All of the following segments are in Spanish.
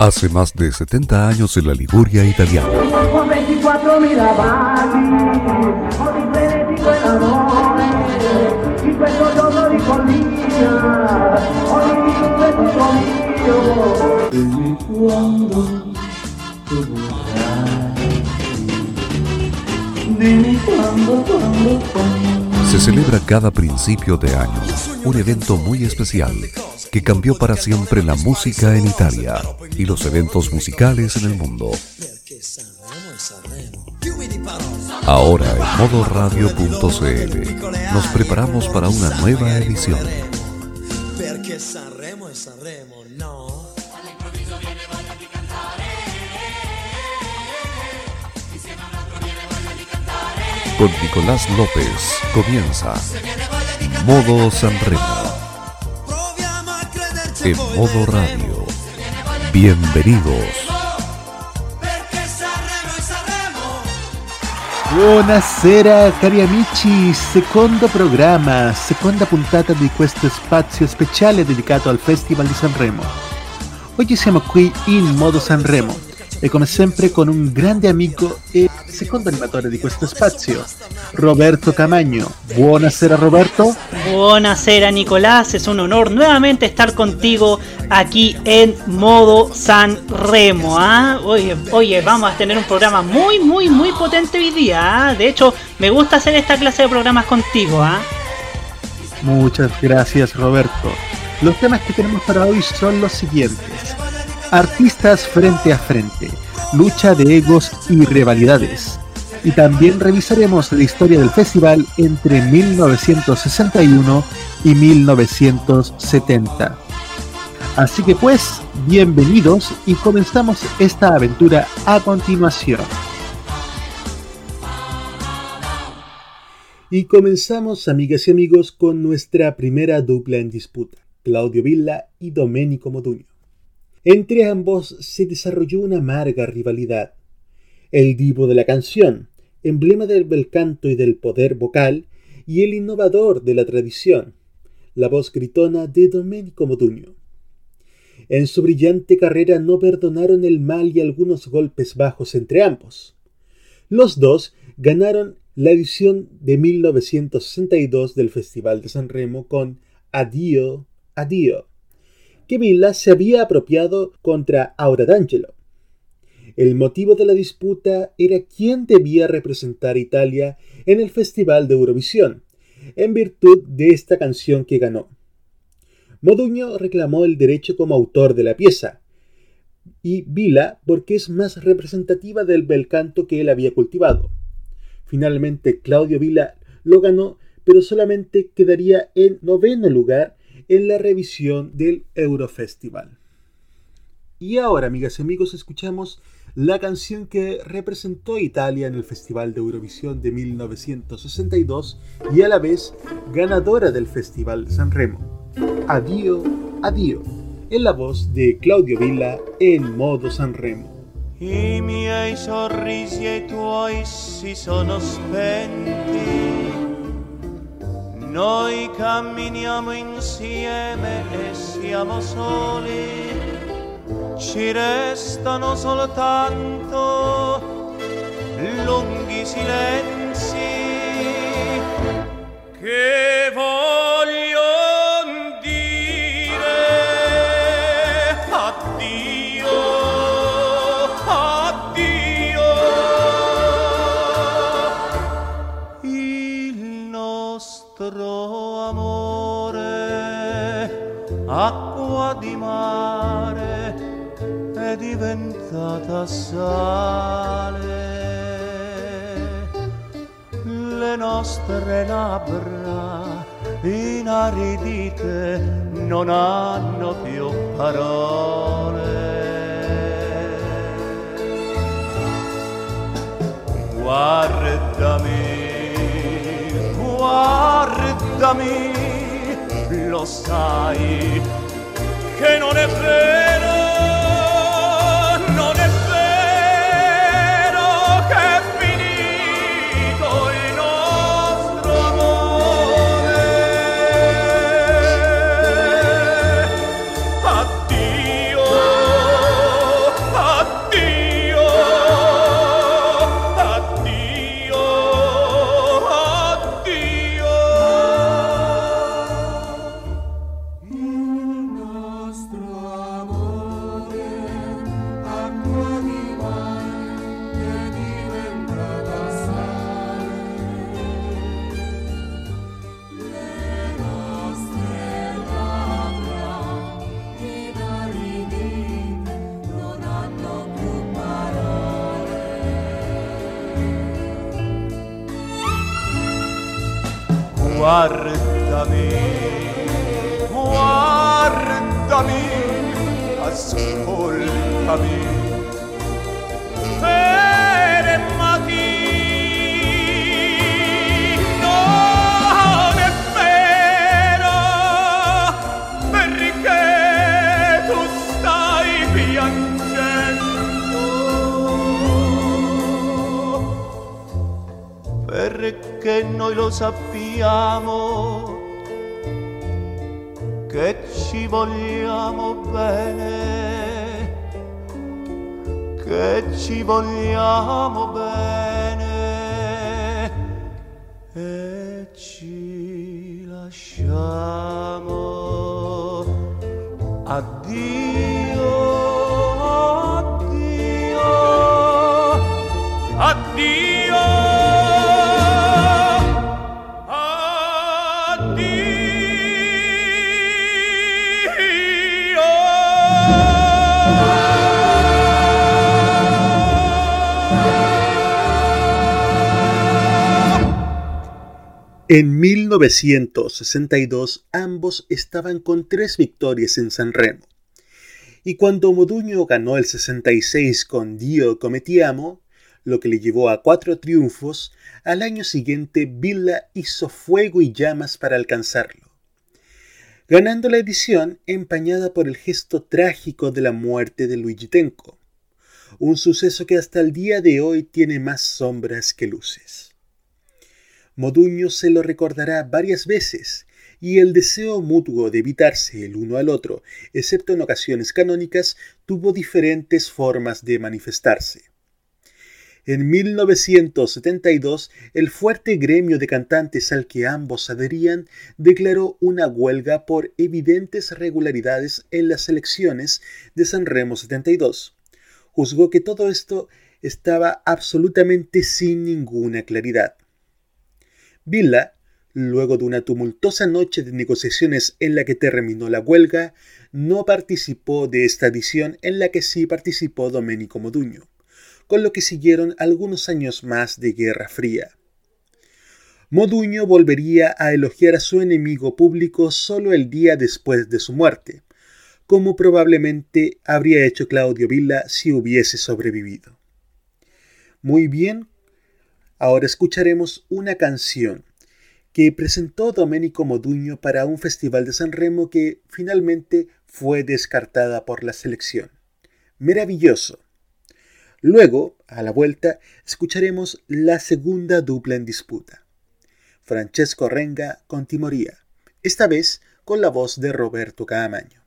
Hace más de 70 años en la Liguria italiana. Se celebra cada principio de año un evento muy especial que cambió para siempre la música en Italia y los eventos musicales en el mundo. Ahora en modoradio.cl nos preparamos para una nueva edición. Con Nicolás López comienza Modo Sanremo en modo radio. Bienvenidos. Buonasera cari amici, secondo programma, seconda puntata di questo spazio speciale dedicato al Festival di Sanremo. Oggi siamo qui in modo Sanremo e come sempre con un grande amico e secondo animatore di questo spazio, Roberto Camagno. Buonasera Roberto. Buonasera Nicolás, es un honor nuevamente estar contigo aquí en modo San Remo. ¿ah? Oye, oye, vamos a tener un programa muy, muy, muy potente hoy día. ¿ah? De hecho, me gusta hacer esta clase de programas contigo. ¿ah? Muchas gracias Roberto. Los temas que tenemos para hoy son los siguientes. Artistas frente a frente, lucha de egos y rivalidades. Y también revisaremos la historia del festival entre 1961 y 1970. Así que pues, bienvenidos y comenzamos esta aventura a continuación. Y comenzamos, amigas y amigos, con nuestra primera dupla en disputa, Claudio Villa y Domenico Modugno. Entre ambos se desarrolló una amarga rivalidad. El divo de la canción, emblema del bel canto y del poder vocal, y el innovador de la tradición, la voz gritona de Domenico Modugno. En su brillante carrera no perdonaron el mal y algunos golpes bajos entre ambos. Los dos ganaron la edición de 1962 del Festival de San Remo con Addio, Addio, que Villa se había apropiado contra Aura D'Angelo. El motivo de la disputa era quién debía representar a Italia en el Festival de Eurovisión, en virtud de esta canción que ganó. Modugno reclamó el derecho como autor de la pieza, y Vila porque es más representativa del bel canto que él había cultivado. Finalmente Claudio Vila lo ganó, pero solamente quedaría en noveno lugar en la revisión del Eurofestival. Y ahora, amigas y amigos, escuchamos la canción que representó a Italia en el Festival de Eurovisión de 1962 y a la vez ganadora del Festival San Remo. Addio, addio, en la voz de Claudio Villa en modo San Remo. Noi camminiamo insieme e siamo soli, ci restano soltanto lunghi silenzi. Che diventata sale. Le nostre labbra inaridite non hanno più parole. Guardami, guardami, lo sai che non è vero, noi lo sappiamo che ci vogliamo bene, che ci vogliamo 1962 ambos estaban con tres victorias en San Remo. Y cuando Moduño ganó el 66 con Dio Cometiamo, lo que le llevó a cuatro triunfos, al año siguiente Villa hizo fuego y llamas para alcanzarlo. Ganando la edición empañada por el gesto trágico de la muerte de Luigi Tenco, un suceso que hasta el día de hoy tiene más sombras que luces. Moduño se lo recordará varias veces, y el deseo mutuo de evitarse el uno al otro, excepto en ocasiones canónicas, tuvo diferentes formas de manifestarse. En 1972, el fuerte gremio de cantantes al que ambos adherían declaró una huelga por evidentes regularidades en las elecciones de San Remo 72. Juzgó que todo esto estaba absolutamente sin ninguna claridad. Villa, luego de una tumultuosa noche de negociaciones en la que terminó la huelga, no participó de esta edición en la que sí participó Domenico Moduño, con lo que siguieron algunos años más de Guerra Fría. Moduño volvería a elogiar a su enemigo público solo el día después de su muerte, como probablemente habría hecho Claudio Villa si hubiese sobrevivido. Muy bien, Ahora escucharemos una canción que presentó Domenico Moduño para un festival de San Remo que finalmente fue descartada por la selección. Maravilloso. Luego, a la vuelta, escucharemos la segunda dupla en disputa. Francesco Renga con Timoría, esta vez con la voz de Roberto Caamaño.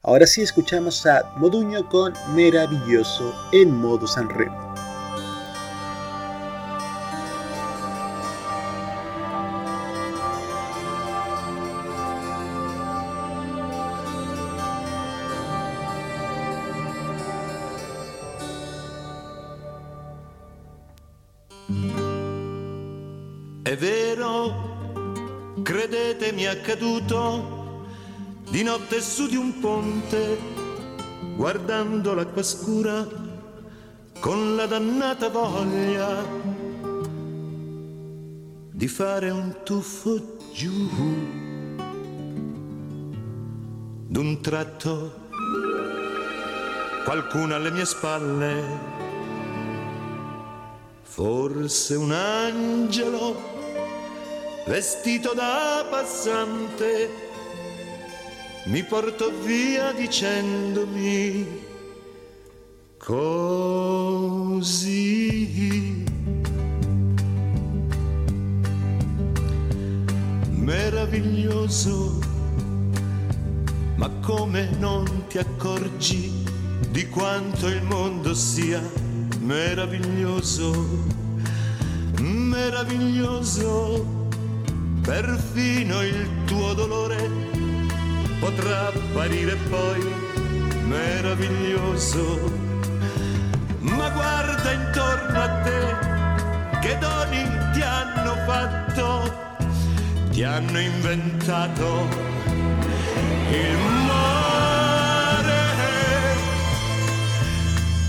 Ahora sí escuchamos a Moduño con Maravilloso en modo San Vero, credete mi è accaduto di notte su di un ponte, guardando l'acqua scura con la dannata voglia di fare un tuffo giù. D'un tratto qualcuno alle mie spalle, forse un angelo vestito da passante, mi portò via dicendomi così. Meraviglioso, ma come non ti accorgi di quanto il mondo sia meraviglioso, meraviglioso perfino il tuo dolore potrà apparire poi meraviglioso. Ma guarda intorno a te, che doni ti hanno fatto, ti hanno inventato il mare.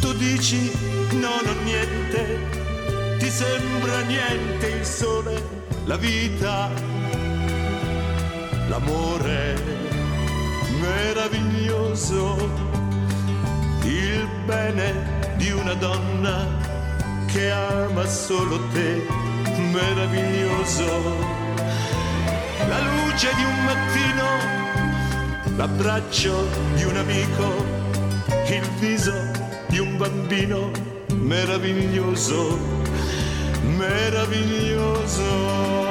Tu dici non ho niente, ti sembra niente il sole la vita l'amore meraviglioso, il bene di una donna che ama solo te, meraviglioso, la luce di un mattino, l'abbraccio di un amico, il viso di un bambino, meraviglioso, meraviglioso.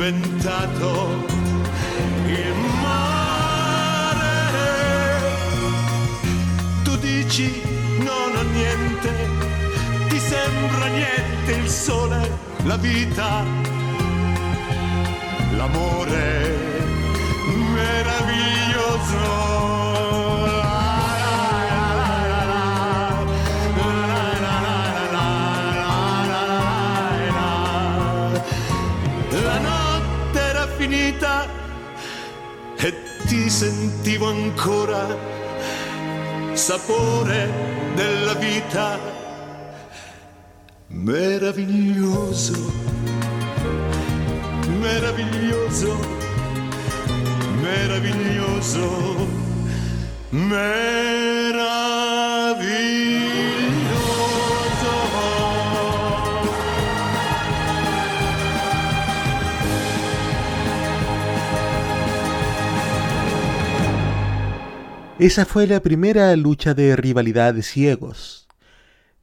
Inventato il mare. Tu dici non ho niente, ti sembra niente il sole, la vita, l'amore sentivo ancora sapore della vita meraviglioso, meraviglioso, meraviglioso, meraviglioso. Esa fue la primera lucha de rivalidad de ciegos,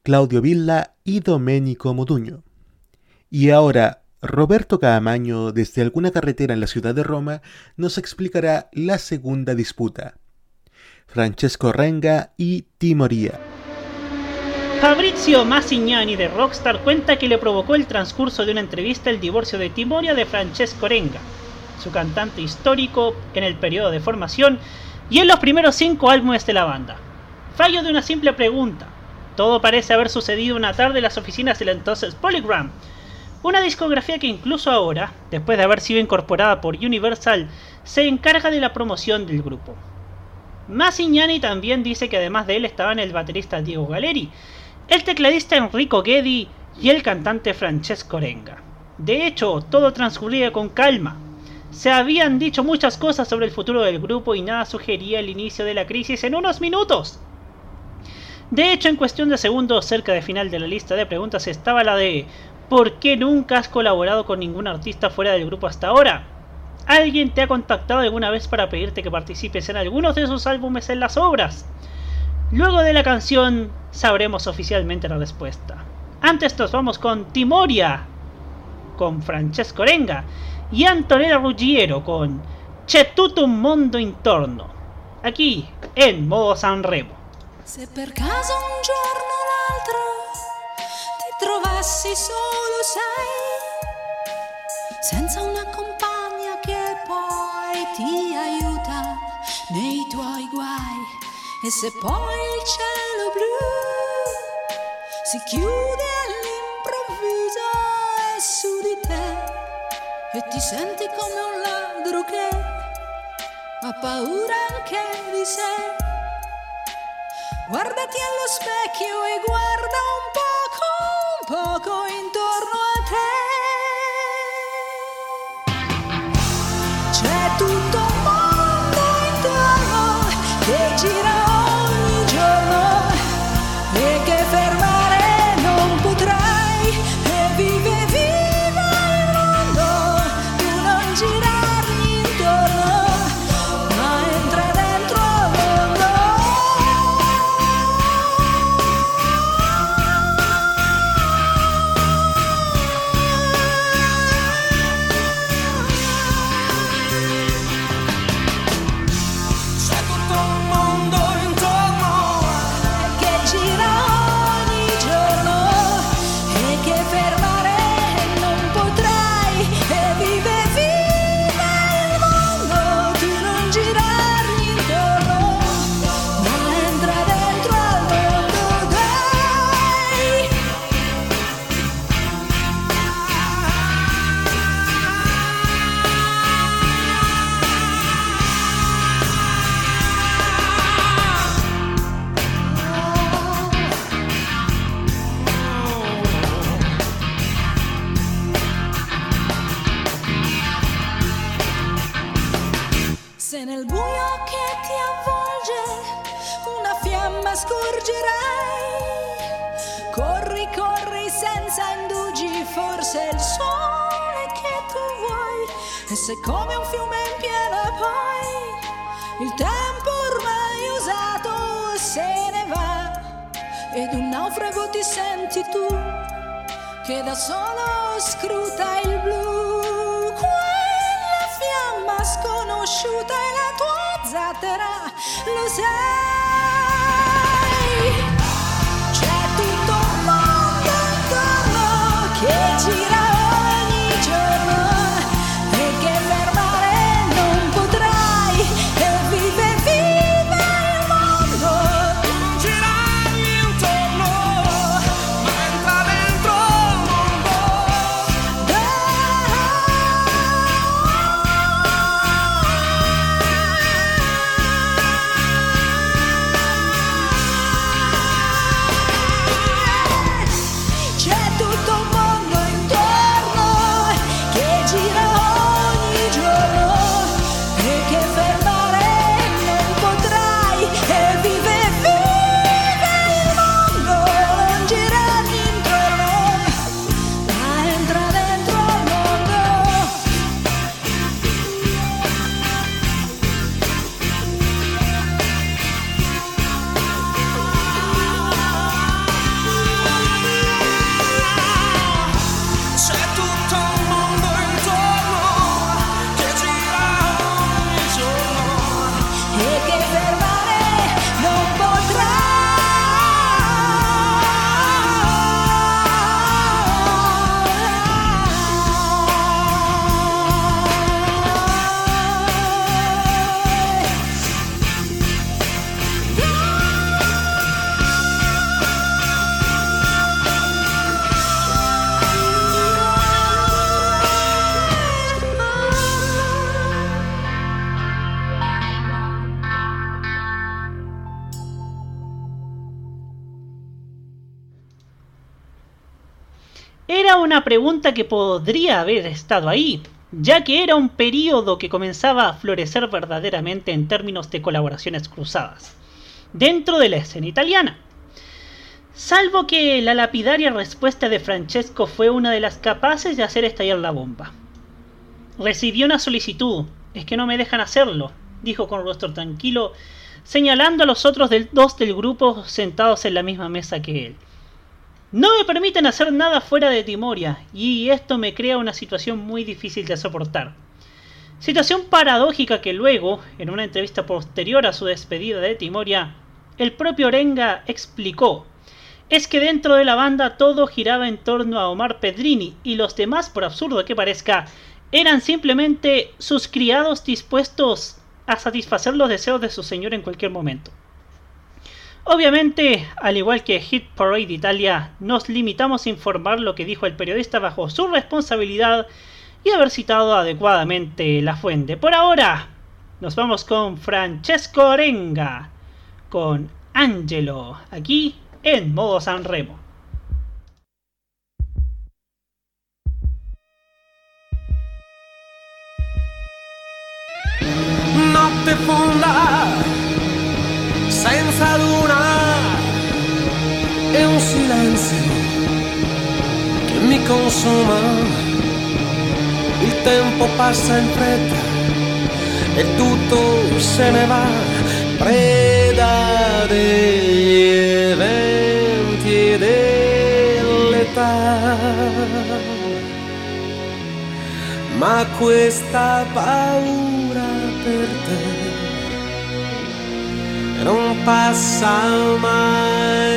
Claudio Villa y Domenico Moduño. Y ahora, Roberto Caamaño, desde alguna carretera en la ciudad de Roma, nos explicará la segunda disputa. Francesco Renga y Timoría. Fabrizio Massignani de Rockstar cuenta que le provocó el transcurso de una entrevista el divorcio de Timoria de Francesco Renga, su cantante histórico en el periodo de formación y en los primeros cinco álbumes de la banda. Fallo de una simple pregunta. Todo parece haber sucedido una tarde en las oficinas del entonces Polygram, una discografía que incluso ahora, después de haber sido incorporada por Universal, se encarga de la promoción del grupo. Massignani también dice que además de él estaban el baterista Diego Galeri, el tecladista Enrico Geddy y el cantante Francesco Renga. De hecho, todo transcurría con calma, se habían dicho muchas cosas sobre el futuro del grupo y nada sugería el inicio de la crisis en unos minutos. De hecho, en cuestión de segundos, cerca de final de la lista de preguntas estaba la de ¿Por qué nunca has colaborado con ningún artista fuera del grupo hasta ahora? ¿Alguien te ha contactado alguna vez para pedirte que participes en algunos de sus álbumes en las obras? Luego de la canción sabremos oficialmente la respuesta. Antes nos vamos con Timoria, con Francesco Renga, y Antonella Ruggiero con C'è tutto un mondo intorno, aquí en modo Sanremo. Se per caso un giorno o l'altro ti trovassi solo, sai, senza una compagna che poi ti aiuta nei tuoi guai, e se poi il cielo blu si chiude all'improvviso su di te e ti senti come un ladro che ha paura anche di sé. Guardati allo specchio e guarda un poco, un poco intorno a te. Pregunta que podría haber estado ahí, ya que era un periodo que comenzaba a florecer verdaderamente en términos de colaboraciones cruzadas, dentro de la escena italiana. Salvo que la lapidaria respuesta de Francesco fue una de las capaces de hacer estallar la bomba. Recibió una solicitud, es que no me dejan hacerlo, dijo con rostro tranquilo, señalando a los otros dos del grupo sentados en la misma mesa que él. No me permiten hacer nada fuera de Timoria, y esto me crea una situación muy difícil de soportar. Situación paradójica que luego, en una entrevista posterior a su despedida de Timoria, el propio Orenga explicó. Es que dentro de la banda todo giraba en torno a Omar Pedrini y los demás, por absurdo que parezca, eran simplemente sus criados dispuestos a satisfacer los deseos de su señor en cualquier momento. Obviamente, al igual que Hit Parade Italia, nos limitamos a informar lo que dijo el periodista bajo su responsabilidad y haber citado adecuadamente la fuente. Por ahora, nos vamos con Francesco Orenga, con Angelo, aquí en modo San Remo. Notte senza luna, e un silenzio che mi consuma. Il tempo passa in fretta e tutto se ne va, preda degli eventi e dell'età. Ma questa paura per te non passa mai.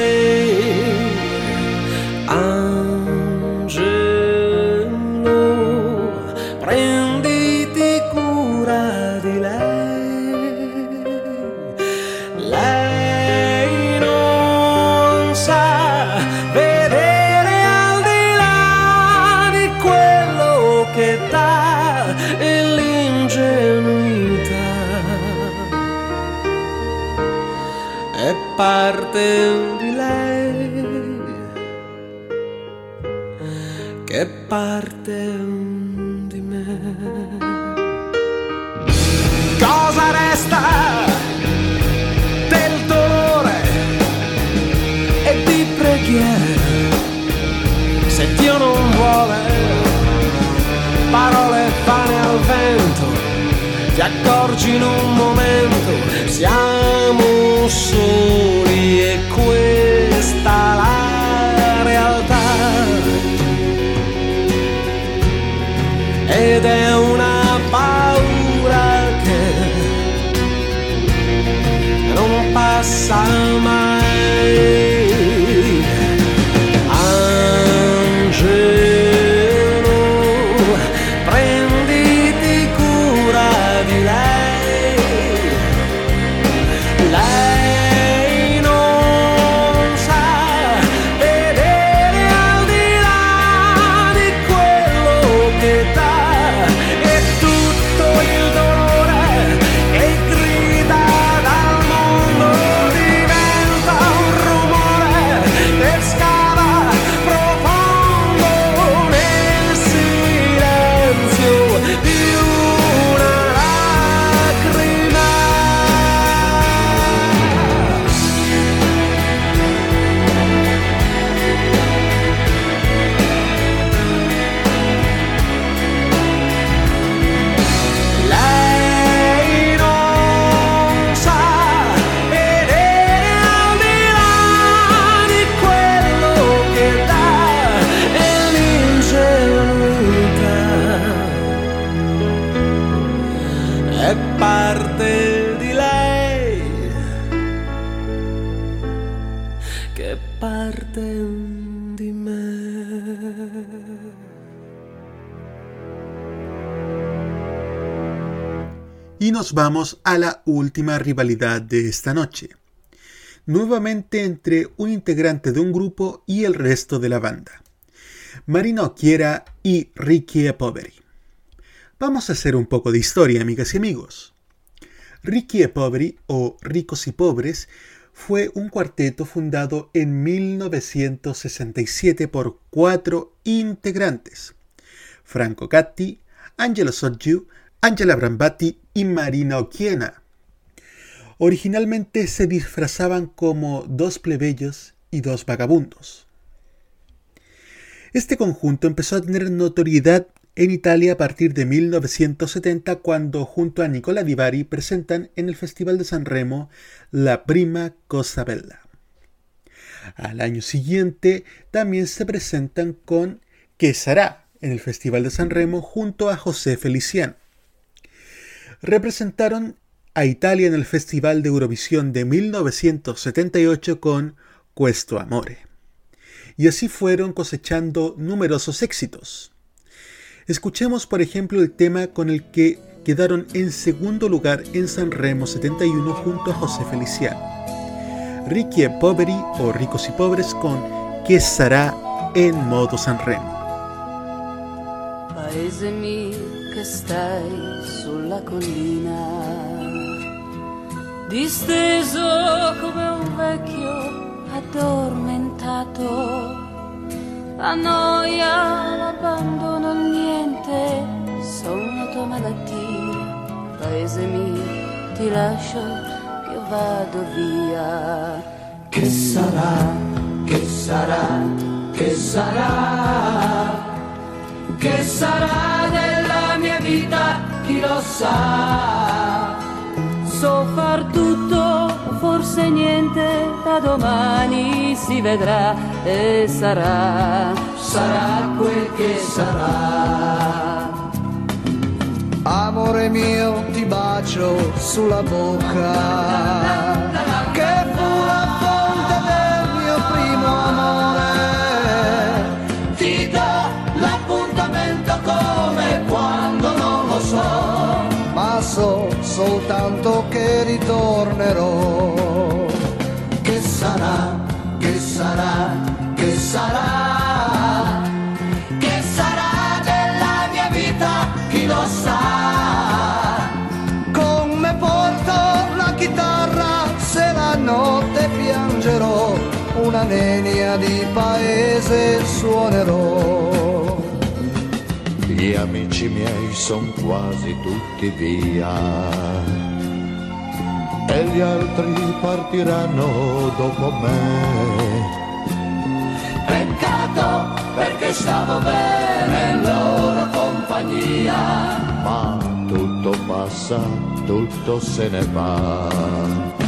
Angelo, parte di lei che parte di me. Cosa resta del dolore e di preghiere se Dio non vuole parole pane al vento? Ti accorgi in un momento, siamo soli. Y nos vamos a la última rivalidad de esta noche. Nuevamente entre un integrante de un grupo y el resto de la banda. Marino Chiera y Ricky e Poveri. Vamos a hacer un poco de historia, amigas y amigos. Ricky e Poveri, o Ricos y Pobres, fue un cuarteto fundado en 1967 por cuatro integrantes. Franco Gatti, Angelo Soggiu, Angela Brambati y Marina Oquiena. Originalmente se disfrazaban como dos plebeyos y dos vagabundos. Este conjunto empezó a tener notoriedad en Italia a partir de 1970 cuando junto a Nicola Di Bari presentan en el Festival de San Remo La Prima Cosa Bella. Al año siguiente también se presentan con Que será en el Festival de San Remo junto a José Feliciano representaron a Italia en el Festival de Eurovisión de 1978 con Questo Amore. Y así fueron cosechando numerosos éxitos. Escuchemos por ejemplo el tema con el que quedaron en segundo lugar en San Remo 71 junto a José Feliciano. Ricky e Poveri o Ricos y Pobres con Que sarà en modo Sanremo. Paese mio che stai sulla collina, disteso come un vecchio addormentato. La noia, l'abbandono, niente, sono tua malattia. Paese mio, ti lascio, io vado via. Che sarà, che sarà, che sarà, che sarà della mia vita, chi lo sa. So far tutto, forse niente, da domani si vedrà e sarà, Sarà quel che sarà. Amore mio, ti bacio sulla bocca, soltanto che ritornerò. Che sarà, che sarà, che sarà, che sarà della mia vita, chi lo sa. Con me porto la chitarra, se la notte piangerò, una nenia di paese suonerò. Gli amici miei son quasi tutti via e gli altri partiranno dopo me. Peccato perché stavo bene in loro compagnia. Ma tutto passa, tutto se ne va.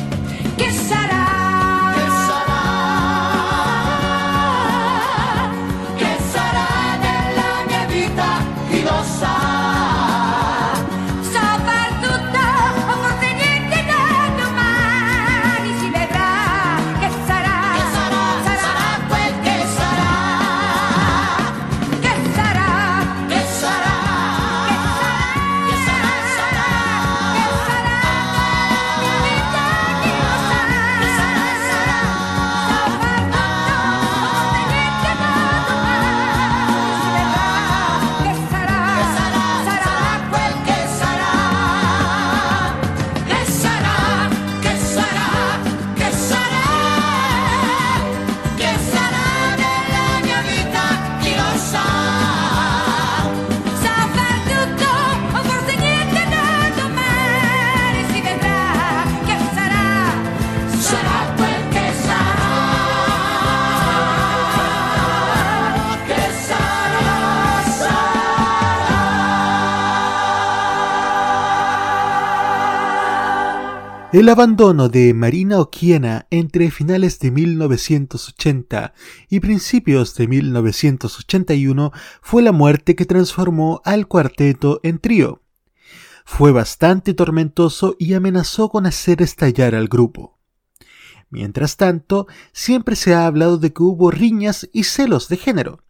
El abandono de Marina Oquiena entre finales de 1980 y principios de 1981 fue la muerte que transformó al cuarteto en trío. fue bastante tormentoso y amenazó con hacer estallar al grupo. Mientras tanto, siempre se ha hablado de que hubo riñas y celos de género.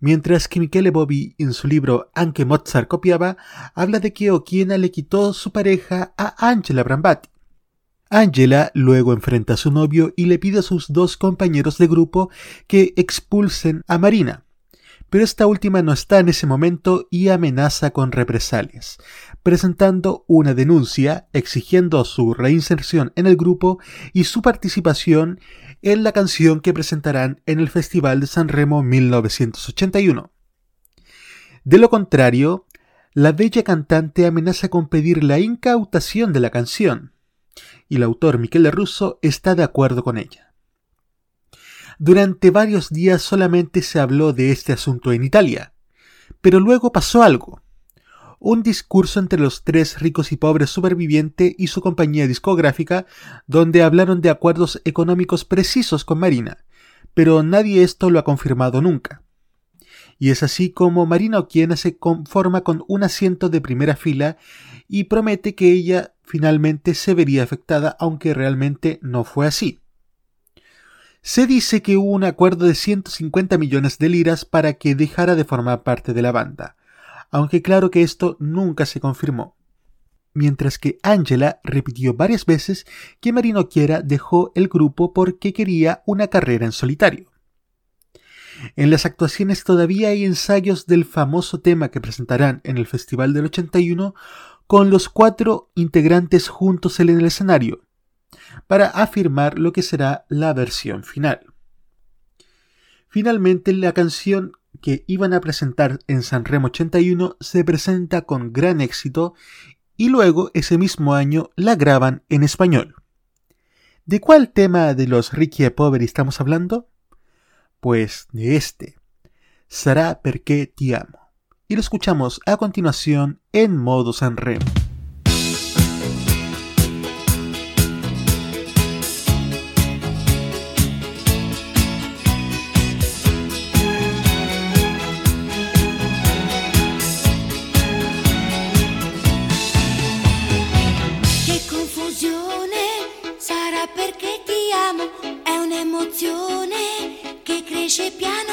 Mientras que Michele Bobby en su libro Anche Mozart copiaba, habla de que Okiena le quitó su pareja a Angela Brambati. Angela luego enfrenta a su novio y le pide a sus dos compañeros de grupo que expulsen a Marina. Pero esta última no está en ese momento y amenaza con represalias, presentando una denuncia exigiendo su reinserción en el grupo y su participación en la canción que presentarán en el Festival de San Remo 1981. De lo contrario, la bella cantante amenaza con pedir la incautación de la canción, y el autor Michele Russo está de acuerdo con ella. Durante varios días solamente se habló de este asunto en Italia, pero luego pasó algo. Un discurso entre los tres ricos y pobres supervivientes y su compañía discográfica, donde hablaron de acuerdos económicos precisos con Marina, pero nadie esto lo ha confirmado nunca. Y es así como Marina Oquiena se conforma con un asiento de primera fila y promete que ella finalmente se vería afectada, aunque realmente no fue así. Se dice que hubo un acuerdo de 150 millones de liras para que dejara de formar parte de la banda, aunque claro que esto nunca se confirmó. Mientras que Angela repitió varias veces que Marino Quiera dejó el grupo porque quería una carrera en solitario. En las actuaciones todavía hay ensayos del famoso tema que presentarán en el Festival del 81 con los cuatro integrantes juntos en el escenario, para afirmar lo que será la versión final. Finalmente, la canción que iban a presentar en San Remo 81 se presenta con gran éxito y luego ese mismo año la graban en español. ¿De cuál tema de los Ricky e Poveri estamos hablando? Pues de este. Sarà perché ti amo. Y lo escuchamos a continuación en modo San piano,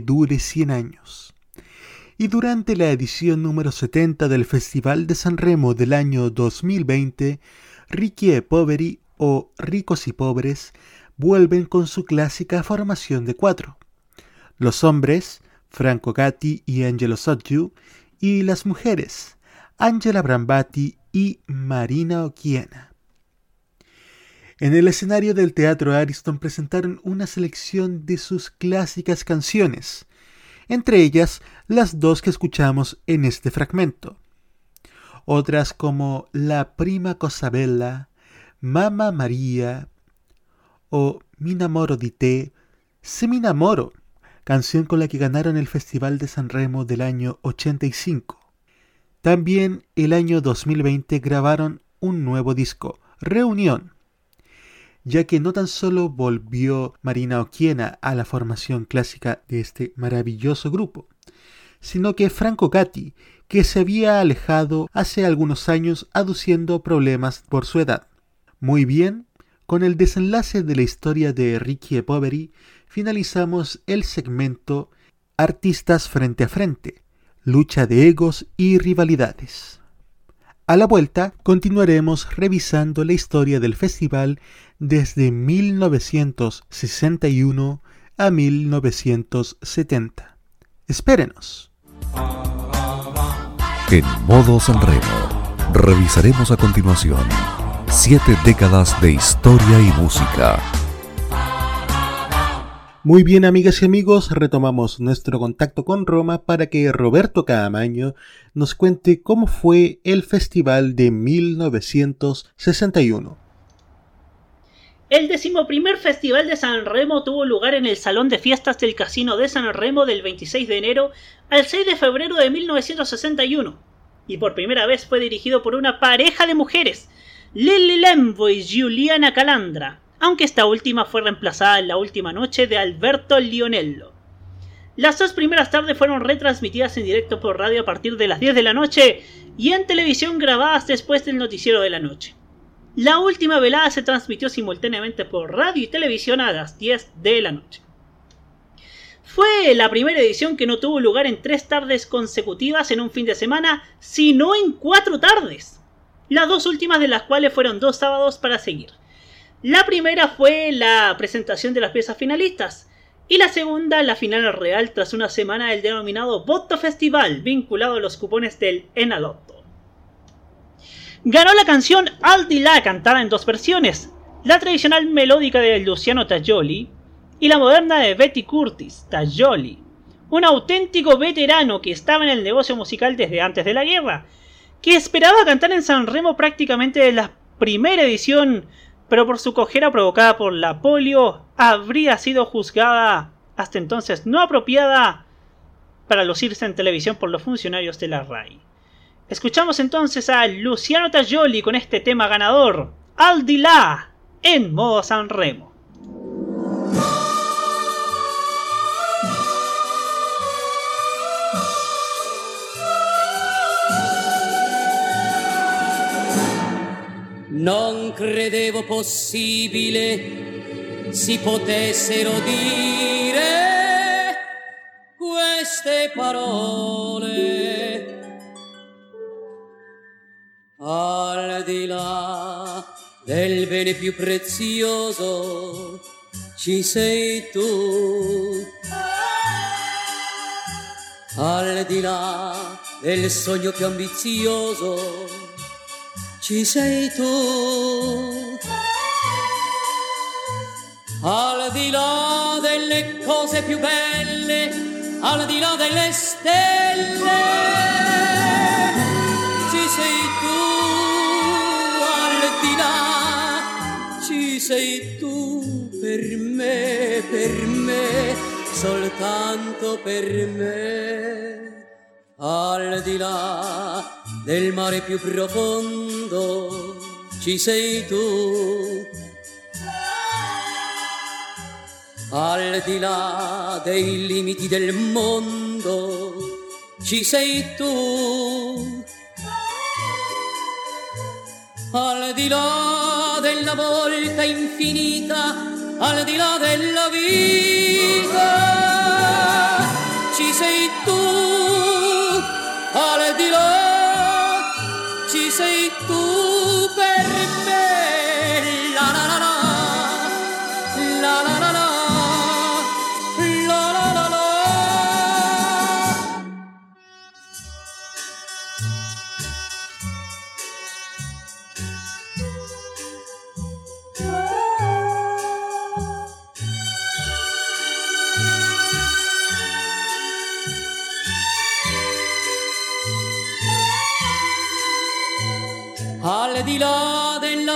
dure 100 años. Y durante la edición número 70 del Festival de San Remo del año 2020, Ricky e Poveri o Ricos y Pobres vuelven con su clásica formación de cuatro. Los hombres, Franco Gatti y Angelo Sotgiu, y las mujeres, Angela Brambati y Marina Oquiena. En el escenario del Teatro Ariston presentaron una selección de sus clásicas canciones, entre ellas las dos que escuchamos en este fragmento. Otras como La Prima Cosa Bella, Mamma María o Mi Namoro di te, Se Mi Namoro, canción con la que ganaron el Festival de San Remo del año 85. También el año 2020 grabaron un nuevo disco, Reunión, ya que no tan solo volvió Marina Oquiena a la formación clásica de este maravilloso grupo, sino que Franco Gatti, que se había alejado hace algunos años aduciendo problemas por su edad. Muy bien, con el desenlace de la historia de Ricky e Poveri, finalizamos el segmento Artistas frente a frente, lucha de egos y rivalidades. A la vuelta continuaremos revisando la historia del festival desde 1961 a 1970. Espérenos. En modo Sanremo, revisaremos a continuación siete décadas de historia y música. Muy bien, amigas y amigos, retomamos nuestro contacto con Roma para que Roberto Caamaño nos cuente cómo fue el festival de 1961. El decimoprimer Festival de San Remo tuvo lugar en el Salón de Fiestas del Casino de San Remo del 26 de enero al 6 de febrero de 1961, y por primera vez fue dirigido por una pareja de mujeres, Lily Lembo y Giuliana Calandra, aunque esta última fue reemplazada en la última noche de Alberto Lionello. Las dos primeras tardes fueron retransmitidas en directo por radio a partir de las 10 de la noche y en televisión grabadas después del noticiero de la noche. La última velada se transmitió simultáneamente por radio y televisión a las 10 de la noche. Fue la primera edición que no tuvo lugar en tres tardes consecutivas en un fin de semana, sino en cuatro tardes. Las dos últimas de las cuales fueron dos sábados para seguir. La primera fue la presentación de las piezas finalistas, y la segunda la final real tras una semana del denominado Voto Festival, vinculado a los cupones del Enalotto. Ganó la canción Al Di La cantada en dos versiones, la tradicional melódica de Luciano Tajoli y la moderna de Betty Curtis, Tajoli, un auténtico veterano que estaba en el negocio musical desde antes de la guerra, que esperaba cantar en San Remo prácticamente de la primera edición, pero por su cojera provocada por la polio habría sido juzgada hasta entonces no apropiada para lucirse en televisión por los funcionarios de la RAI. Escuchamos entonces a Luciano Tajoli con este tema ganador, Al di là, en modo San Remo. Non credevo possibile si potessero dire queste parole al di là del bene più prezioso ci sei tu. Al di là del sogno più ambizioso ci sei tu. Al di là delle cose più belle, al di là delle stelle sei tu, al di là, ci sei tu per me, per me, soltanto per me. Al di là del mare più profondo, ci sei tu. Al di là dei limiti del mondo, ci sei tu al di là della volta infinita al di là della vita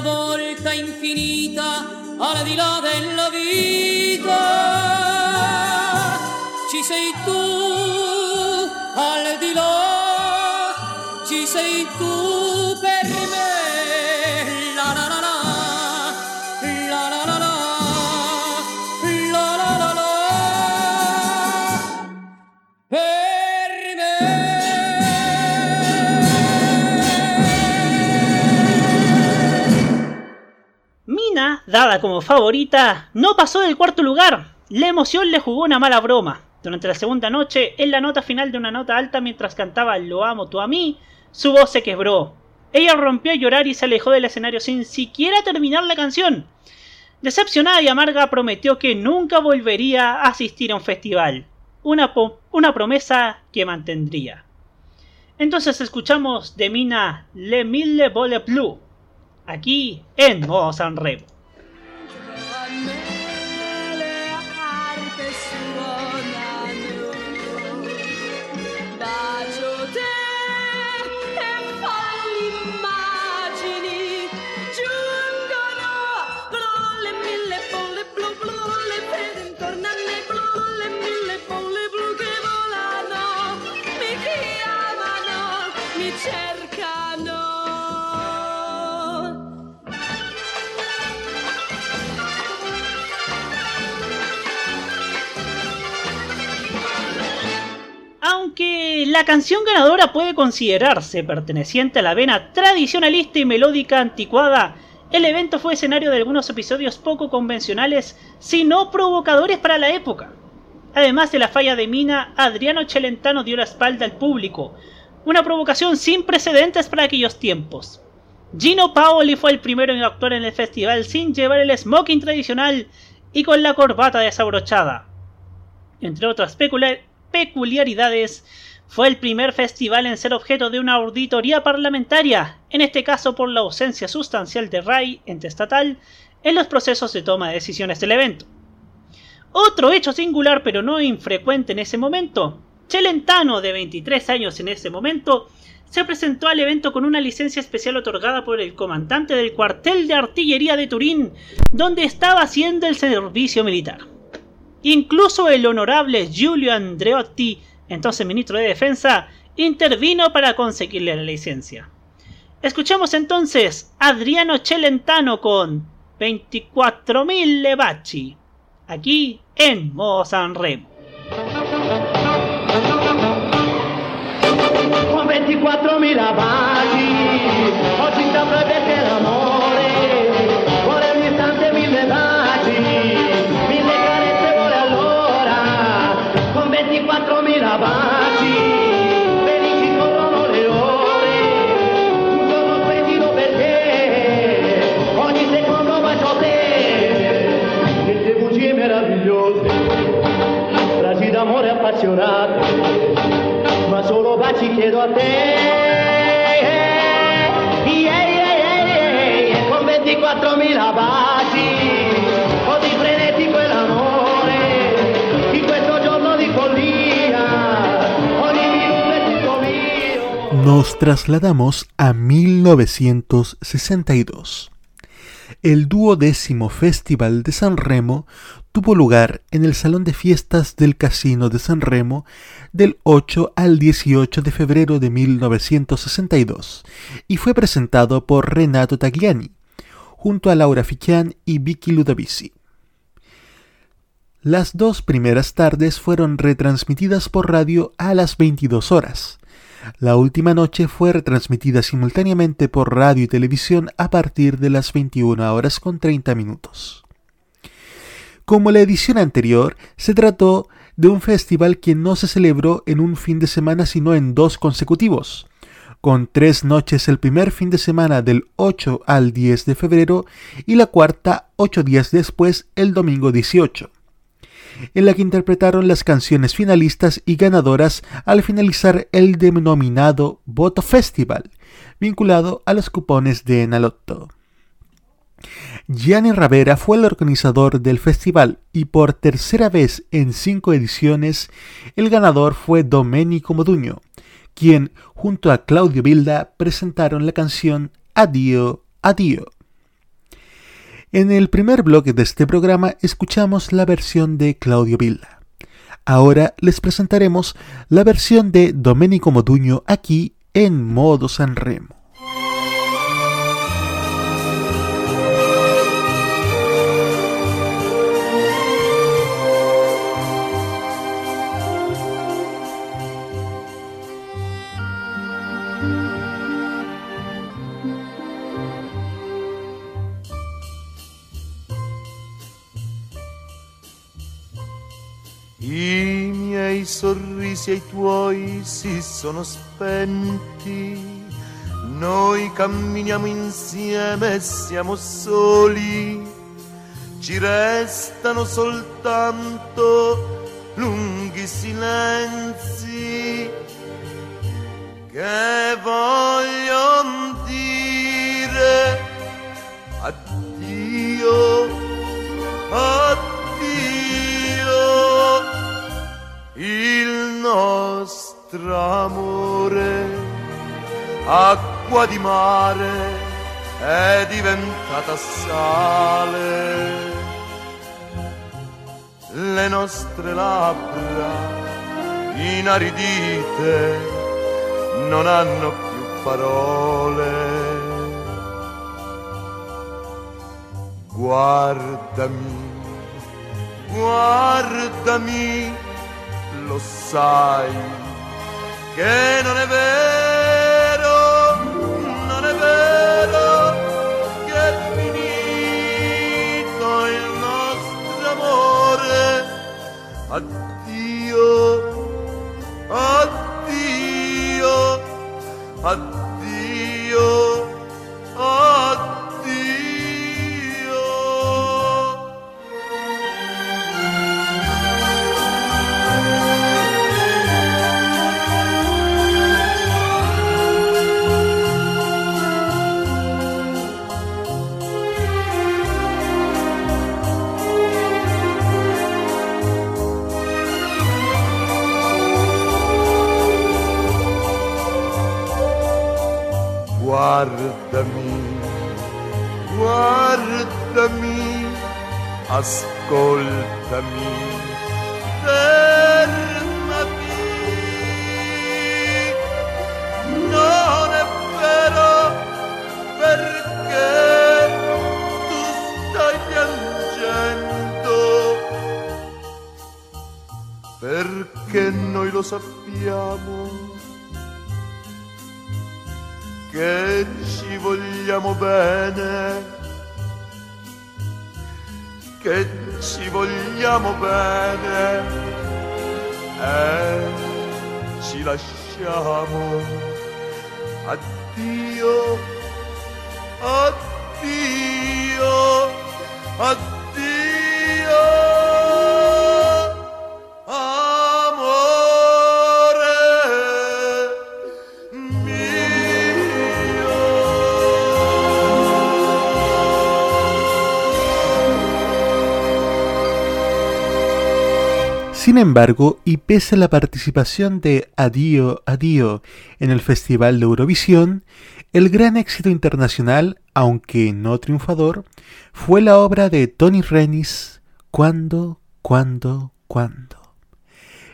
volta infinita, al di là della vita, ci sei tu, al di là, ci sei tu dada como favorita, no pasó del cuarto lugar. La emoción le jugó una mala broma. Durante la segunda noche, en la nota final de una nota alta mientras cantaba Lo amo tú a mí, su voz se quebró. Ella rompió a llorar y se alejó del escenario sin siquiera terminar la canción. Decepcionada y amarga prometió que nunca volvería a asistir a un festival. Una, una promesa que mantendría. Entonces escuchamos de Mina Le Mille Vole Blue aquí en modo Sanremo. Aunque la canción ganadora puede considerarse perteneciente a la vena tradicionalista y melódica anticuada, el evento fue escenario de algunos episodios poco convencionales, sino provocadores para la época. Además de la falla de Mina, Adriano Celentano dio la espalda al público, una provocación sin precedentes para aquellos tiempos. Gino Paoli fue el primero en actuar en el festival sin llevar el smoking tradicional y con la corbata desabrochada. Entre otras peculiaridades, fue el primer festival en ser objeto de una auditoría parlamentaria, en este caso por la ausencia sustancial de RAI, ente estatal, en los procesos de toma de decisiones del evento. Otro hecho singular pero no infrecuente en ese momento, Celentano, de 23 años en ese momento, se presentó al evento con una licencia especial otorgada por el comandante del cuartel de artillería de Turín, donde estaba haciendo el servicio militar. Incluso el honorable Giulio Andreotti, entonces ministro de Defensa, intervino para conseguirle la licencia. Escuchemos entonces a Adriano Celentano con 24.000 Levaci, aquí en Modo Sanremo. con 24.000 baci oggi sta prevede appassionate ma solo a te. Yeah, yeah, yeah, Con 24.000 baci, così frenetico è l'amore, in questo giorno di. Nos trasladamos a 1962. El duodécimo Festival de San Remo tuvo lugar en el Salón de Fiestas del Casino de San Remo del 8 al 18 de febrero de 1962 y fue presentado por Renato Tagliani, junto a Laura Fichan y Vicky Ludovici. Las dos primeras tardes fueron retransmitidas por radio a las 22 horas. La última noche fue retransmitida simultáneamente por radio y televisión a partir de las 21 horas con 30 minutos. Como la edición anterior, se trató de un festival que no se celebró en un fin de semana sino en dos consecutivos, con tres noches el primer fin de semana del 8 al 10 de febrero y la cuarta ocho días después el domingo 18 en la que interpretaron las canciones finalistas y ganadoras al finalizar el denominado Voto Festival, vinculado a los cupones de Enalotto. Gianni Ravera fue el organizador del festival y por tercera vez en cinco ediciones el ganador fue Domenico Moduño, quien junto a Claudio Bilda presentaron la canción Adio, Adio. En el primer bloque de este programa escuchamos la versión de Claudio Villa. Ahora les presentaremos la versión de Domenico Moduño aquí en modo San Remo. miei sorrisi e i tuoi si sono spenti. Noi camminiamo insieme e siamo soli. Ci restano soltanto lunghi silenzi che vogliono dire addio, addio. Il nostro amore, acqua di mare, è diventata sale. Le nostre labbra inaridite non hanno più parole. Guardami, guardami lo sai che non è vero, ascoltami, fermati. Non è vero perché tu stai piangendo, perché noi lo sappiamo che ci vogliamo bene, che ci vogliamo bene e ci lasciamo. Addio, addio, addio. Sin embargo, y pese a la participación de Adio Adio en el Festival de Eurovisión, el gran éxito internacional, aunque no triunfador, fue la obra de Tony Renis, Cuando, Cuando, Cuando,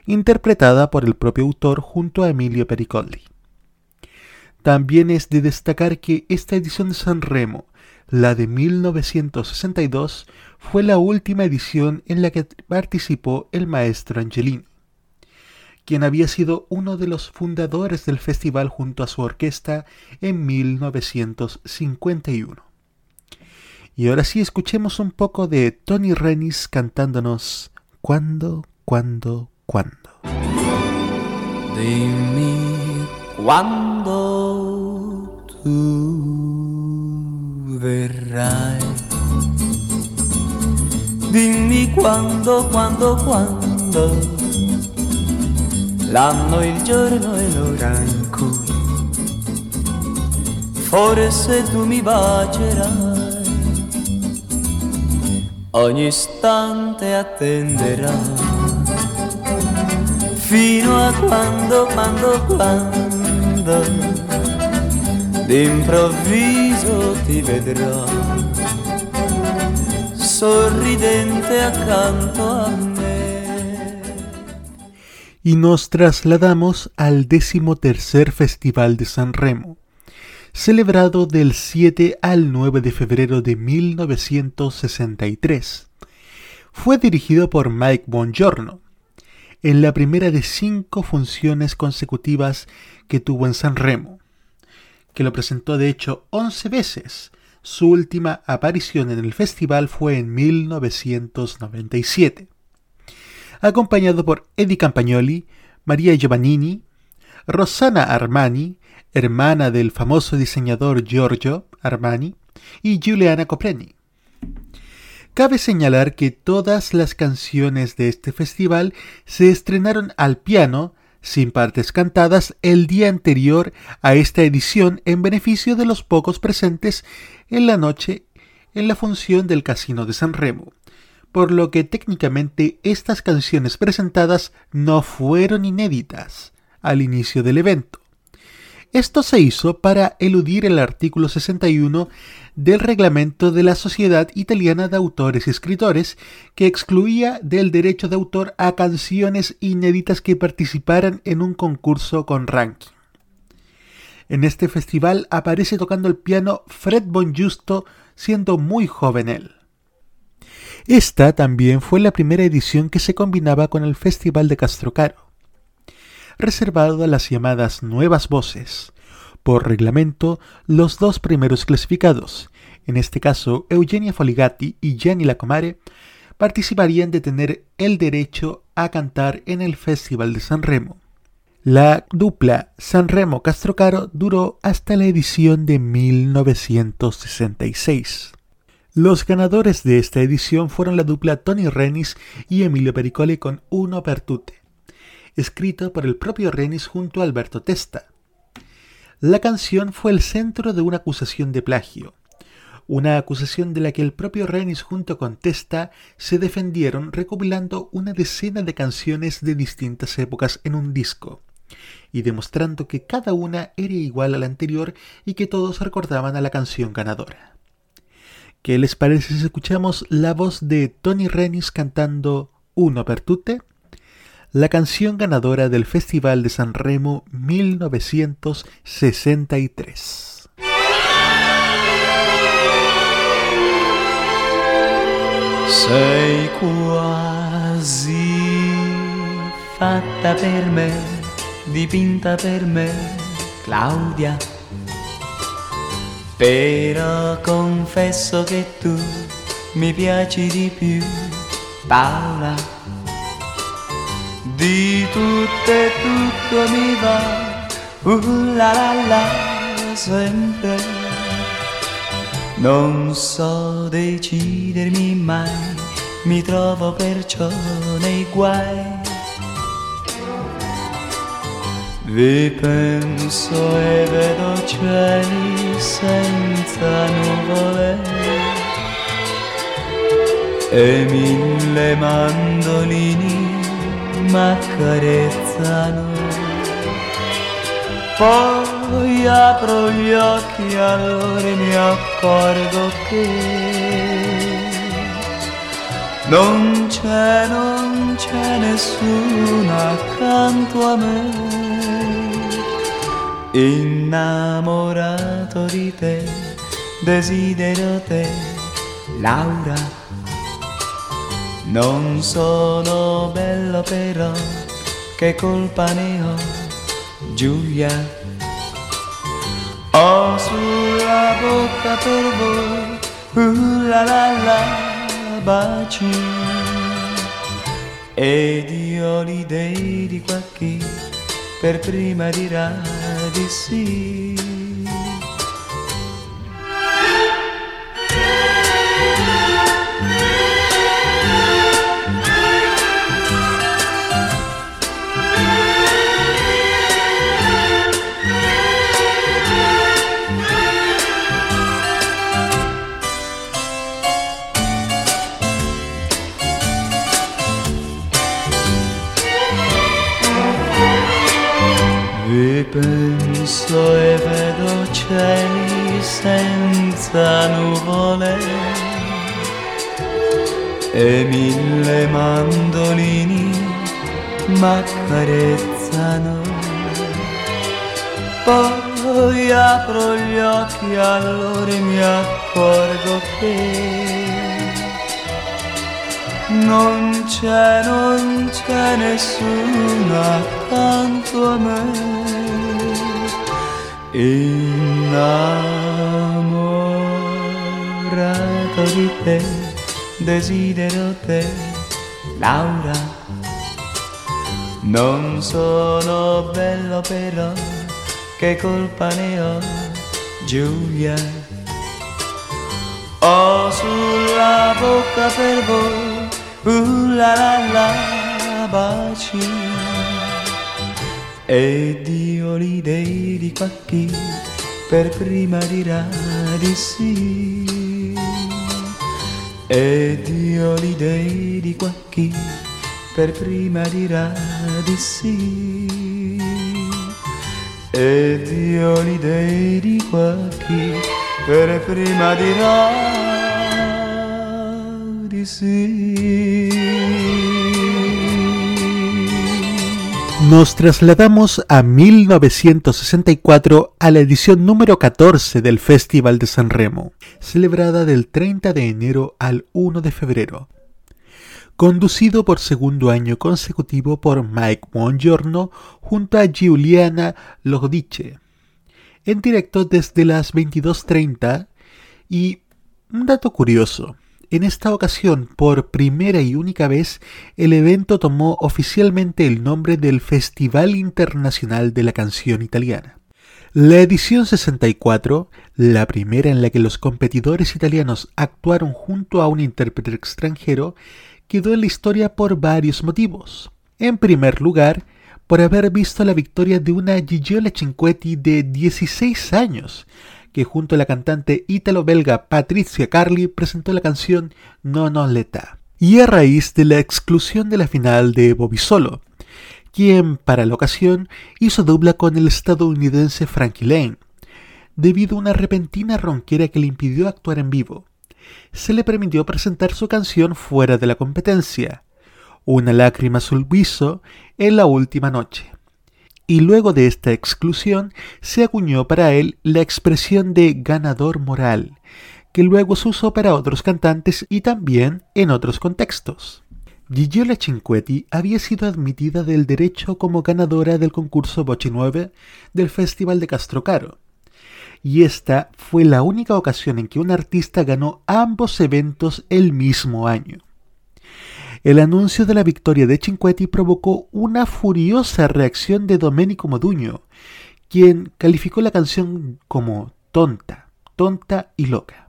interpretada por el propio autor junto a Emilio Pericoli. También es de destacar que esta edición de San Remo, la de 1962, fue la última edición en la que participó el maestro Angelini, quien había sido uno de los fundadores del festival junto a su orquesta en 1951. Y ahora sí escuchemos un poco de Tony Renis cantándonos ¿Cuándo, cuándo, cuándo? Dimmi quando tu verrai. Dimmi quando, quando, quando. L'anno, il giorno e l'ora in cui forse tu mi bacerai. Ogni istante attenderai fino a quando, quando, quando d'improvviso ti vedrò Y nos trasladamos al decimotercer Festival de San Remo, celebrado del 7 al 9 de febrero de 1963. Fue dirigido por Mike Bongiorno en la primera de cinco funciones consecutivas que tuvo en San Remo, que lo presentó de hecho 11 veces. Su última aparición en el festival fue en 1997. Acompañado por Eddie Campagnoli, María Giovannini, Rosanna Armani, hermana del famoso diseñador Giorgio Armani, y Giuliana Copreni. Cabe señalar que todas las canciones de este festival se estrenaron al piano, sin partes cantadas, el día anterior a esta edición en beneficio de los pocos presentes en la noche en la función del Casino de San Remo, por lo que técnicamente estas canciones presentadas no fueron inéditas al inicio del evento. Esto se hizo para eludir el artículo 61 del reglamento de la Sociedad Italiana de Autores y Escritores, que excluía del derecho de autor a canciones inéditas que participaran en un concurso con ranking. En este festival aparece tocando el piano Fred Bonjusto, siendo muy joven él. Esta también fue la primera edición que se combinaba con el Festival de Castrocaro reservado a las llamadas nuevas voces. Por reglamento, los dos primeros clasificados, en este caso Eugenia Foligatti y Gianni Lacomare, participarían de tener el derecho a cantar en el Festival de San Remo. La dupla San Remo Castrocaro duró hasta la edición de 1966. Los ganadores de esta edición fueron la dupla Tony Renis y Emilio Pericoli con Uno Pertute escrito por el propio Renis junto a Alberto Testa. La canción fue el centro de una acusación de plagio, una acusación de la que el propio Renis junto con Testa se defendieron recopilando una decena de canciones de distintas épocas en un disco, y demostrando que cada una era igual a la anterior y que todos recordaban a la canción ganadora. ¿Qué les parece si escuchamos la voz de Tony Renis cantando Uno per tutte? La canción ganadora del Festival de San Remo 1963. Sei quasi fatta per me, dipinta per me, Claudia. Però confesso che tu mi piaci di più, Paola. Di tutto e tutto mi va, uh la la la, sempre. Non so decidermi mai, mi trovo perciò nei guai. Vi penso e vedo cieli senza nuvole e mille mandolini m'accarezzano. Poi apro gli occhi e allora mi accorgo che non c'è, non c'è nessuno accanto a me. Innamorato di te, desidero te, Laura non sono bello però, che colpa ne ho, Giulia? Ho sulla bocca per voi uh la la la baci ed io li dedico a chi per prima dirà di sì. Penso e vedo cieli senza nuvole e mille mandolini m'accarezzano. Poi apro gli occhi allora mi accorgo che non c'è, non c'è nessuno accanto a me Innamorato di te, desidero te, Laura. Non sono bello però, che colpa ne ho, Giulia. Ho sulla bocca per voi Uh la la la baci Ed io li dedico a chi per prima dirà di sì Ed io li dedico a chi per prima dirà di sì Ed io li dedico a chi per prima dirà di sì. Nos trasladamos a 1964 a la edición número 14 del Festival de San Remo, celebrada del 30 de enero al 1 de febrero. Conducido por segundo año consecutivo por Mike Buongiorno junto a Giuliana Logdice. En directo desde las 22.30 y un dato curioso. En esta ocasión, por primera y única vez, el evento tomó oficialmente el nombre del Festival Internacional de la Canción Italiana. La edición 64, la primera en la que los competidores italianos actuaron junto a un intérprete extranjero, quedó en la historia por varios motivos. En primer lugar, por haber visto la victoria de una Gigiola Cinquetti de 16 años, que junto a la cantante ítalo-belga Patricia Carli presentó la canción No Non Leta, y a raíz de la exclusión de la final de Bobby Solo, quien para la ocasión hizo dupla con el estadounidense Frankie Lane, debido a una repentina ronquera que le impidió actuar en vivo. Se le permitió presentar su canción fuera de la competencia, Una lágrima sul viso, en la última noche y luego de esta exclusión se acuñó para él la expresión de ganador moral, que luego se usó para otros cantantes y también en otros contextos. Gigiola Cinquetti había sido admitida del derecho como ganadora del concurso Voce 9 del Festival de Castrocaro, y esta fue la única ocasión en que un artista ganó ambos eventos el mismo año. El anuncio de la victoria de Cinquetti provocó una furiosa reacción de Domenico Modugno, quien calificó la canción como tonta, tonta y loca,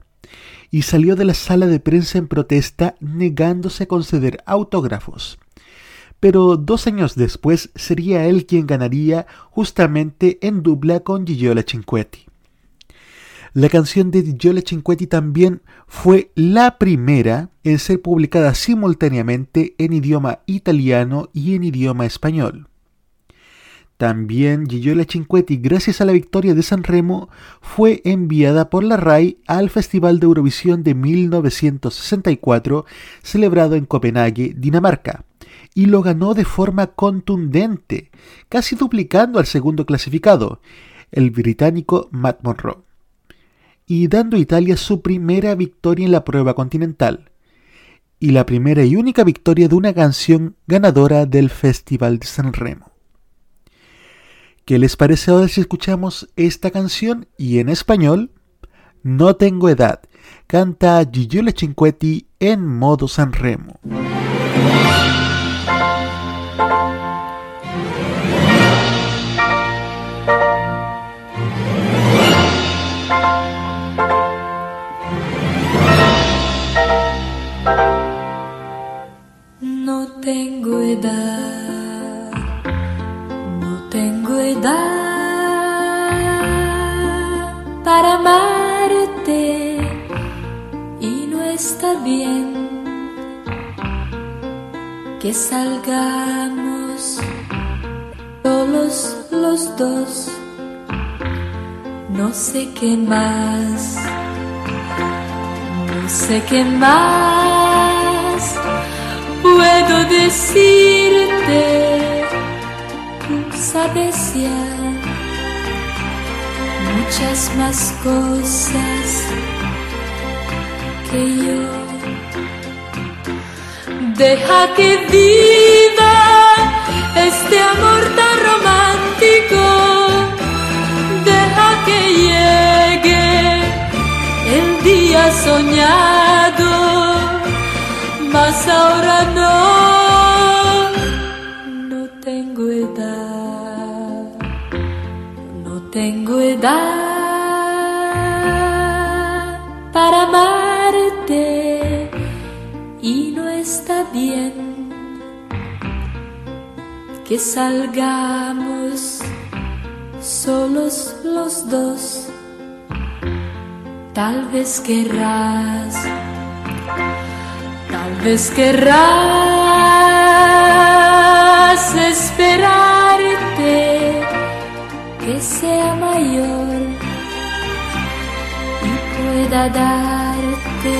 y salió de la sala de prensa en protesta negándose a conceder autógrafos. Pero dos años después sería él quien ganaría justamente en dupla con Gigiola Cinquetti. La canción de Gigiola Cinquetti también fue la primera en ser publicada simultáneamente en idioma italiano y en idioma español. También Gigiola Cinquetti, gracias a la victoria de San Remo, fue enviada por la RAI al Festival de Eurovisión de 1964, celebrado en Copenhague, Dinamarca, y lo ganó de forma contundente, casi duplicando al segundo clasificado, el británico Matt Monroe y dando a Italia su primera victoria en la prueba continental, y la primera y única victoria de una canción ganadora del Festival de San Remo. ¿Qué les parece ahora si escuchamos esta canción y en español? No tengo edad, canta Gigliola Cinquetti en modo Sanremo. No no tengo edad para amarte y no está bien que salgamos solos los dos. No sé qué más, no sé qué más puedo decirte. Tú sabes ya muchas más cosas que yo. Deja que viva este amor tan romántico. Deja que llegue el día soñado. Ahora no, no tengo edad, no tengo edad para amarte y no está bien que salgamos solos los dos. Tal vez querrás Tal vez querrás esperarte que sea mayor y pueda darte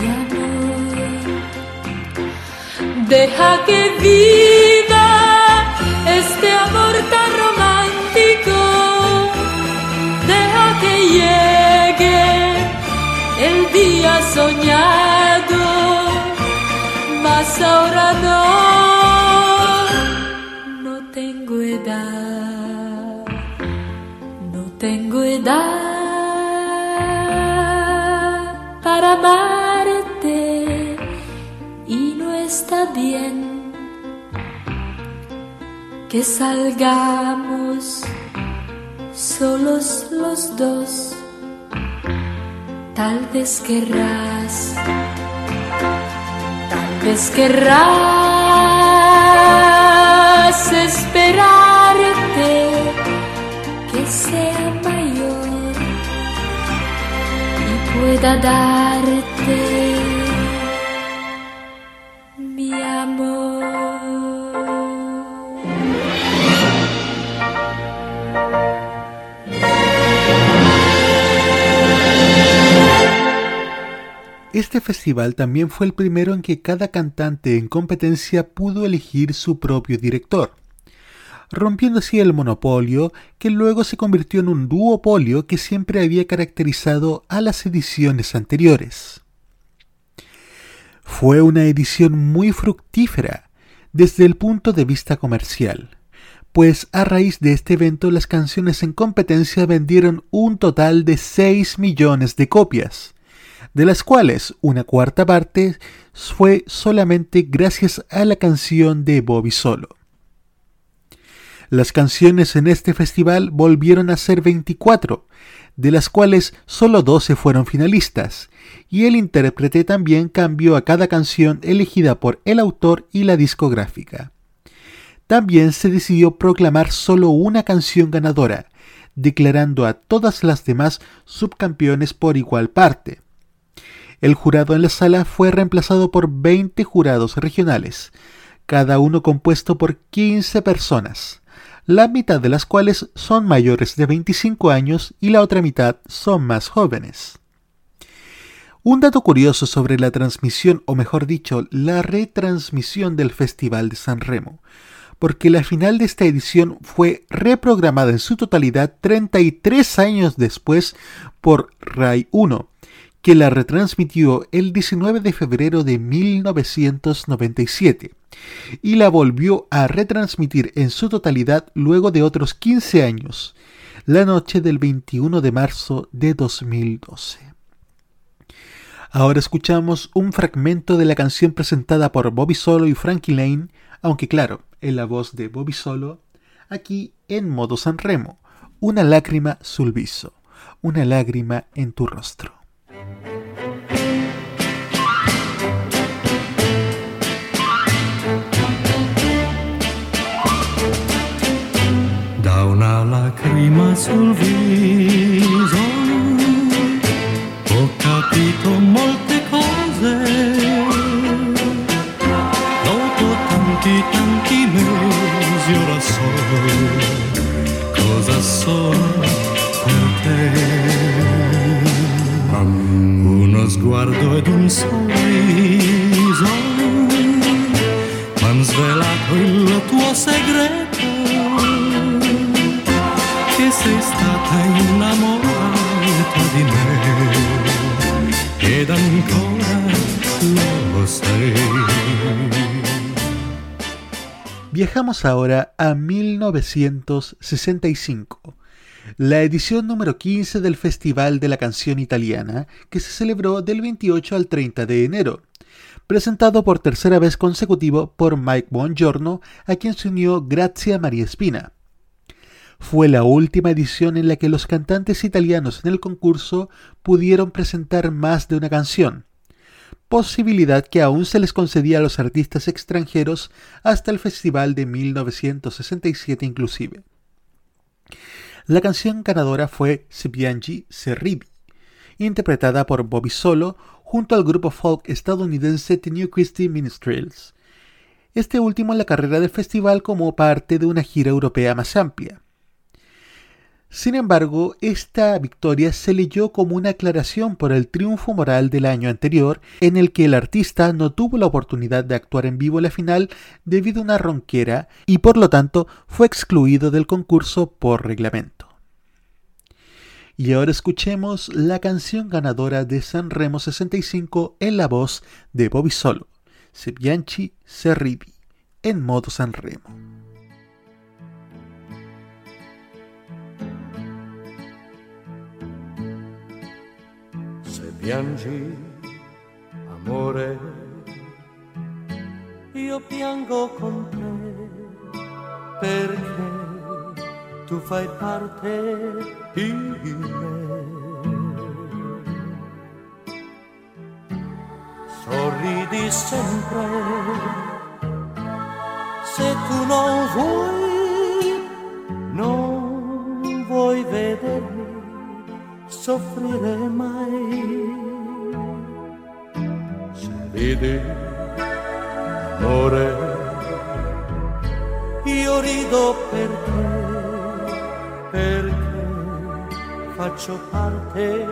mi amor. Deja que viva este amor tan romántico. Deja que llegue el día soñado, mas ahora no, no tengo edad, no tengo edad para amarte y no está bien que salgamos solos los dos. Tal vez querrás, tal vez querrás esperarte que sea mayor y pueda darte Este festival también fue el primero en que cada cantante en competencia pudo elegir su propio director, rompiendo así el monopolio que luego se convirtió en un duopolio que siempre había caracterizado a las ediciones anteriores. Fue una edición muy fructífera desde el punto de vista comercial, pues a raíz de este evento las canciones en competencia vendieron un total de 6 millones de copias, de las cuales una cuarta parte fue solamente gracias a la canción de Bobby Solo. Las canciones en este festival volvieron a ser 24, de las cuales solo 12 fueron finalistas, y el intérprete también cambió a cada canción elegida por el autor y la discográfica. También se decidió proclamar solo una canción ganadora, declarando a todas las demás subcampeones por igual parte. El jurado en la sala fue reemplazado por 20 jurados regionales, cada uno compuesto por 15 personas, la mitad de las cuales son mayores de 25 años y la otra mitad son más jóvenes. Un dato curioso sobre la transmisión, o mejor dicho, la retransmisión del Festival de San Remo, porque la final de esta edición fue reprogramada en su totalidad 33 años después por RAI 1, que la retransmitió el 19 de febrero de 1997 y la volvió a retransmitir en su totalidad luego de otros 15 años, la noche del 21 de marzo de 2012. Ahora escuchamos un fragmento de la canción presentada por Bobby Solo y Frankie Lane, aunque claro, en la voz de Bobby Solo, aquí en modo San Remo, una lágrima sul viso, una lágrima en tu rostro. Una lacrima sul viso ho capito molte cose. Dopo tanti tanti mesi ora so cosa sono per te. Uno sguardo ed un sorriso m'han svelato il tuo segreto Viajamos ahora a 1965, la edición número 15 del Festival de la Canción Italiana, que se celebró del 28 al 30 de enero, presentado por tercera vez consecutivo por Mike Bongiorno, a quien se unió Grazia Maria Spina. Fue la última edición en la que los cantantes italianos en el concurso pudieron presentar más de una canción, posibilidad que aún se les concedía a los artistas extranjeros hasta el festival de 1967 inclusive. La canción ganadora fue Se piangi, se ridi, interpretada por Bobby Solo junto al grupo folk estadounidense The New Christy Ministries, este último en la carrera del festival como parte de una gira europea más amplia. Sin embargo, esta victoria se leyó como una aclaración por el triunfo moral del año anterior, en el que el artista no tuvo la oportunidad de actuar en vivo la final debido a una ronquera y por lo tanto fue excluido del concurso por reglamento. Y ahora escuchemos la canción ganadora de San Remo 65 en la voz de Bobby Solo, Se Bianchi Se Ridi, en modo San Remo. Piangi, amore, io piango con te perché tu fai parte di me. Sorridi sempre se tu non vuoi, non vuoi vedermi soffrire mai. Se ridi, amore, io rido per te, perché faccio parte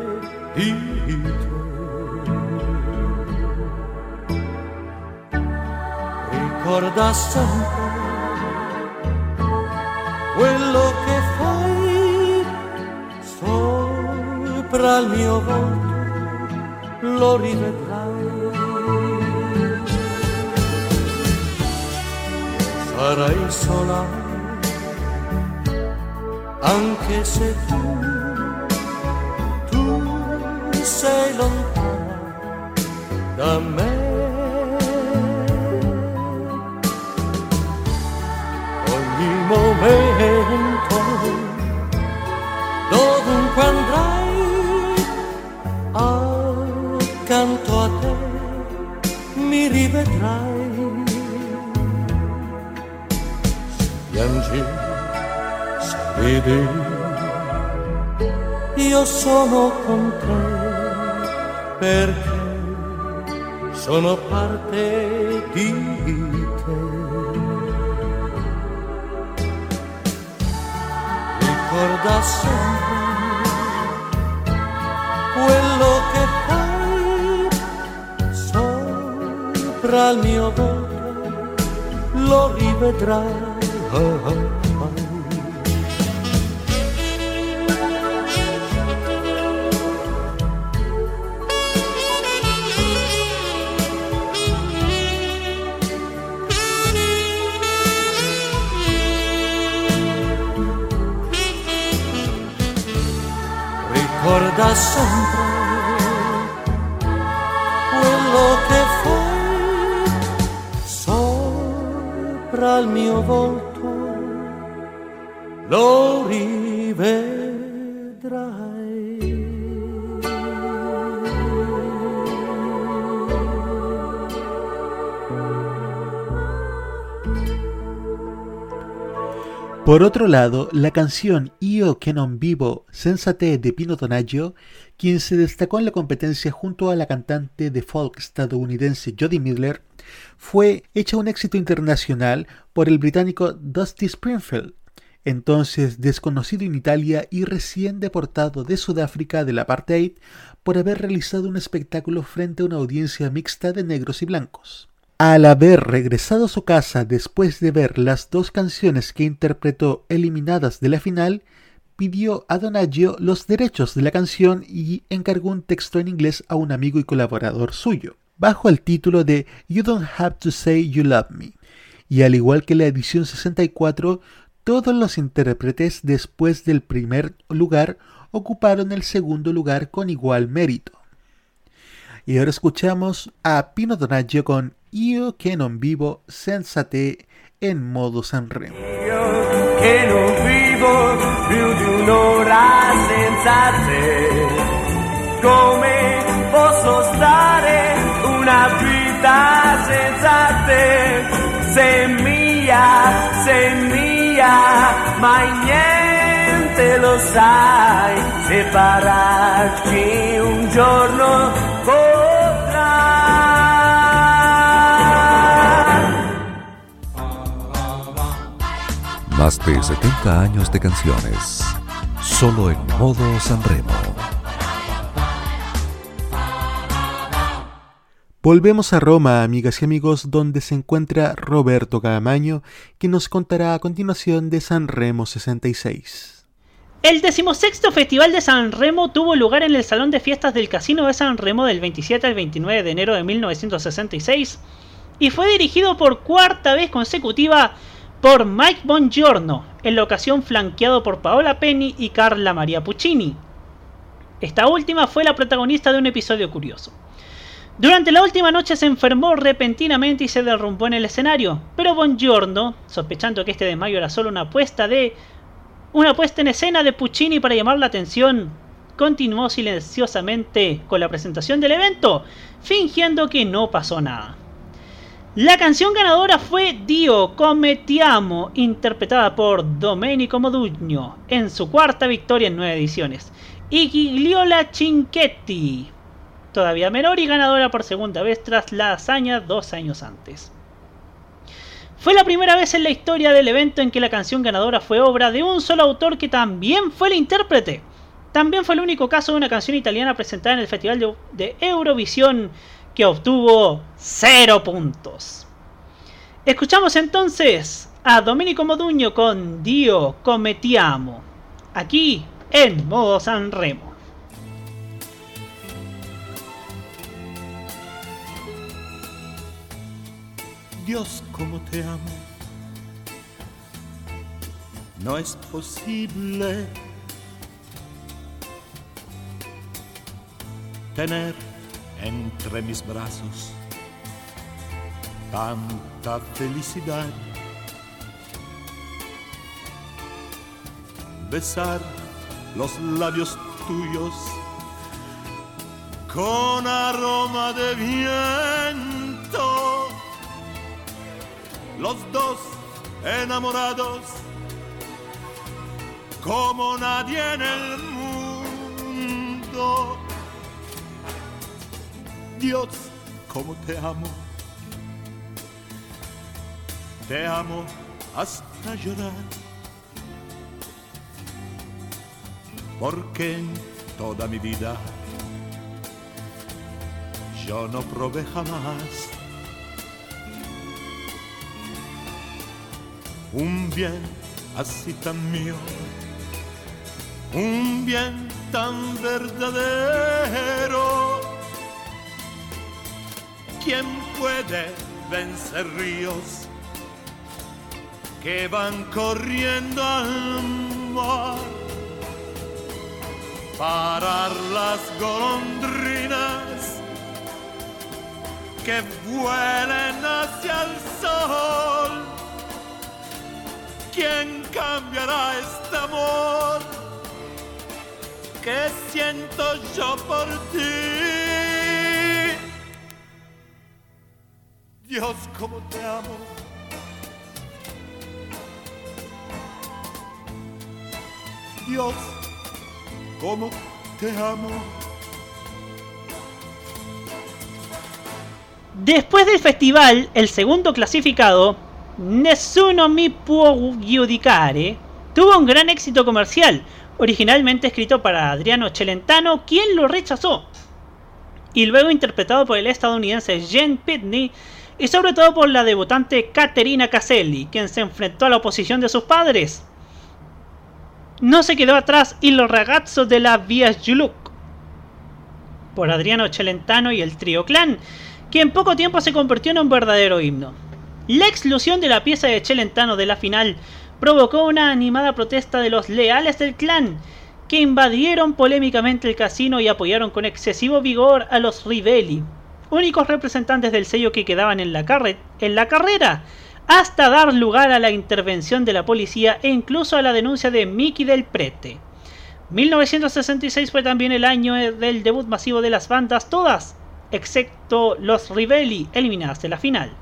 di te. Ricorda sempre quello che fai sopra il mio volto, lo rivedrai. Sarai sola, anche se tu, tu sei lontana da me. Ogni momento, dovunque andrai, mi rivedrai. Piangi, se io sono con te perché sono parte di te. Ricorda sempre quello che sopra il mio volto, lo rivedrai. ricorda sempre sopra il mio volto lo rivedrai Por otro lado, la canción Io che non vivo sensate de Pino Donaggio, quien se destacó en la competencia junto a la cantante de folk estadounidense Jodie Miller, fue hecha un éxito internacional por el británico Dusty Springfield, entonces desconocido en Italia y recién deportado de Sudáfrica del apartheid por haber realizado un espectáculo frente a una audiencia mixta de negros y blancos. Al haber regresado a su casa después de ver las dos canciones que interpretó eliminadas de la final, pidió a Donaggio los derechos de la canción y encargó un texto en inglés a un amigo y colaborador suyo, bajo el título de You Don't Have to Say You Love Me. Y al igual que la edición 64, todos los intérpretes después del primer lugar ocuparon el segundo lugar con igual mérito. Y ahora escuchamos a Pino Donaggio con Io che non vivo senza te en modo Sanremo. che non vivo più di un'ora senza te. Come posso stare una vita senza te? Sei mia, sei mia, mai niente lo sai. Separarci un giorno Más de 70 años de canciones. Solo en modo Sanremo. Volvemos a Roma, amigas y amigos, donde se encuentra Roberto Camaño, que nos contará a continuación de San Remo 66. El decimosexto Festival de San Remo tuvo lugar en el Salón de Fiestas del Casino de San Remo del 27 al 29 de enero de 1966 y fue dirigido por cuarta vez consecutiva por Mike Bongiorno, en la ocasión flanqueado por Paola Penny y Carla Maria Puccini. Esta última fue la protagonista de un episodio curioso. Durante la última noche se enfermó repentinamente y se derrumbó en el escenario, pero Bongiorno, sospechando que este desmayo era solo una puesta de una puesta en escena de Puccini para llamar la atención, continuó silenciosamente con la presentación del evento, fingiendo que no pasó nada. La canción ganadora fue Dio come ti amo, interpretada por Domenico Modugno en su cuarta victoria en nueve ediciones, y Gigliola Cinquetti, todavía menor y ganadora por segunda vez tras la hazaña dos años antes. Fue la primera vez en la historia del evento en que la canción ganadora fue obra de un solo autor que también fue el intérprete. También fue el único caso de una canción italiana presentada en el Festival de, Eurovisión que obtuvo 0 puntos. Escuchamos entonces a Domenico Modugno con Dio come ti amo, aquí en modo Sanremo. Dios, como te amo. No es posible tener entre mis brazos tanta felicidad. Besar los labios tuyos con aroma de viento. Los dos enamorados como nadie en el mundo. Dios, como te amo. Te amo hasta llorar. Porque en toda mi vida yo no probé jamás un bien así tan mío, un bien tan verdadero. ¿Quién puede vencer ríos que van corriendo al mar? parar las golondrinas que vuelen hacia el sol. ¿Quién cambiará este amor que siento yo por ti? Dios, cómo te amo. Dios, cómo te amo. Después del festival, el segundo clasificado, Nessuno mi può giudicare, tuvo un gran éxito comercial, originalmente escrito para Adriano Celentano, quien lo rechazó, y luego interpretado por el estadounidense Jen Pitney y sobre todo por la debutante Caterina Caselli, quien se enfrentó a la oposición de sus padres. No se quedó atrás y los ragazzo de la Via Giuluc por Adriano Celentano y el trío Clan, que en poco tiempo se convirtió en un verdadero himno. La exclusión de la pieza de Celentano de la final provocó una animada protesta de los leales del clan, que invadieron polémicamente el casino y apoyaron con excesivo vigor a los Rivelli, únicos representantes del sello que quedaban en la, en la carrera, hasta dar lugar a la intervención de la policía e incluso a la denuncia de Mickey del Prete. 1966 fue también el año del debut masivo de las bandas todas, excepto los Rivelli, eliminadas de la final.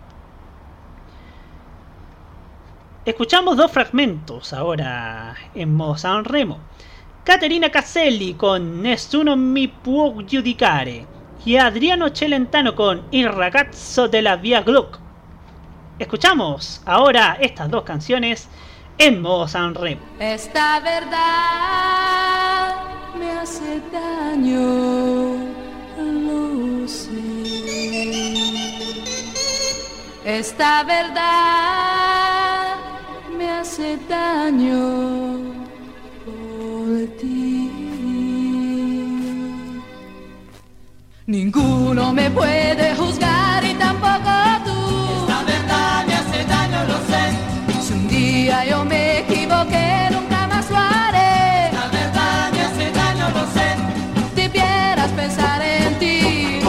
Escuchamos dos fragmentos ahora en modo San Remo. Caterina Caselli con Nessuno mi può giudicare y Adriano Celentano con Il ragazzo de la Via Gluck. Escuchamos ahora estas dos canciones en modo San Remo. Esta verdad me hace daño, lo sé. Esta verdad hace daño por ti. Ninguno me puede juzgar y tampoco tú. Esta verdad me hace daño, lo sé. Si un día yo me equivoqué, nunca más lo haré. La verdad me hace daño, lo sé. Debieras pensar en ti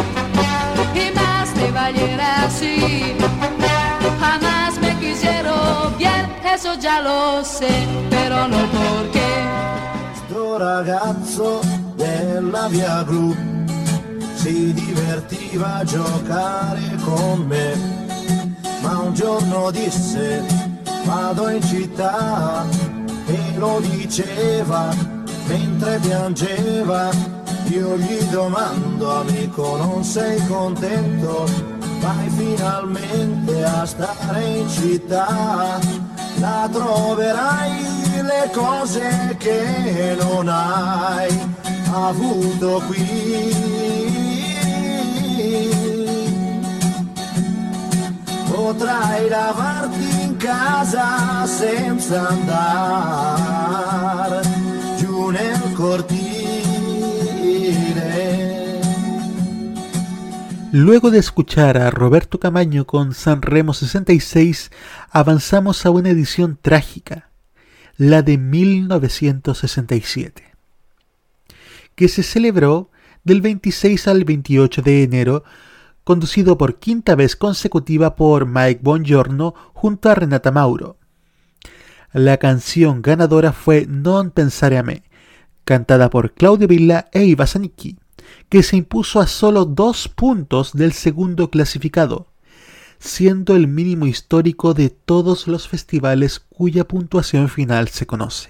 y más te valiera así. Bien, eso ya lo sé, pero no porque. Sto ragazzo della via blu si divertiva a giocare con me, ma un giorno disse vado in città e lo diceva mentre piangeva. Io gli domando amico non sei contento? Vai finalmente a stare in città, la troverai le cose che non hai avuto qui. Potrai lavarti in casa senza andare giù nel cortile. Luego de escuchar a Roberto Camaño con San Remo 66, avanzamos a una edición trágica, la de 1967, que se celebró del 26 al 28 de enero, conducido por quinta vez consecutiva por Mike Bongiorno junto a Renata Mauro. La canción ganadora fue Non pensare a me, cantada por Claudio Villa e Iva Zanicchi, que se impuso a solo dos puntos del segundo clasificado, siendo el mínimo histórico de todos los festivales cuya puntuación final se conoce.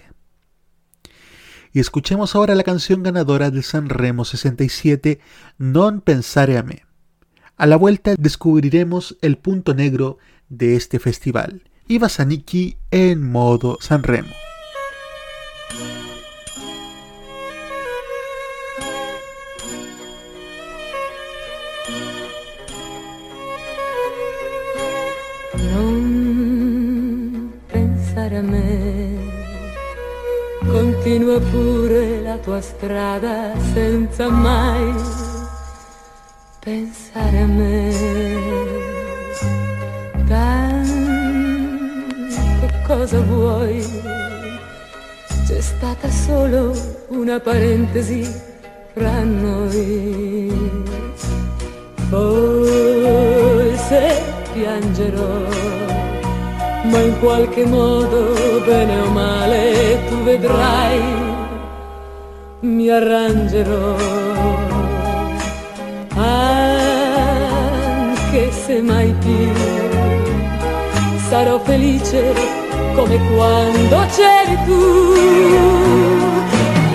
Y escuchemos ahora la canción ganadora de San Remo 67, Non pensare a me. A la vuelta descubriremos el punto negro de este festival. Iva Zanicchi en modo San continua pure la tua strada senza mai pensare a me. Tanto cosa vuoi? c'è stata solo una parentesi fra noi. Forse piangerò, ma in qualche modo, bene o male, tu vedrai, mi arrangerò. Anche se mai più sarò felice come quando c'eri tu.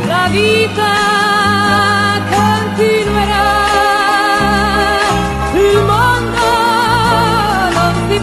La vita continuerà, il mondo non si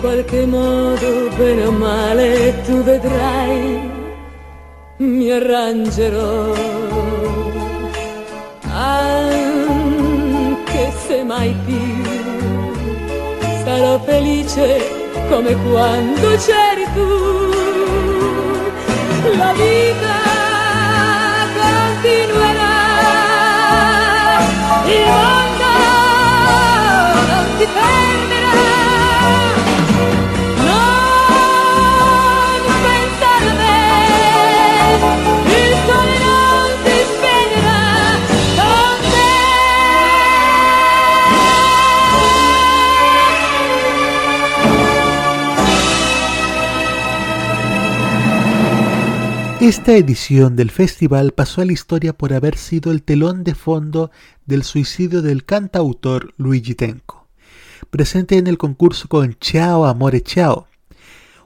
qualche modo, bene o male, tu vedrai, mi arrangerò. Anche se mai più sarò felice come quando c'eri tu. La vita Esta edición del festival pasó a la historia por haber sido el telón de fondo del suicidio del cantautor Luigi Tenco, presente en el concurso con Ciao Amore Ciao,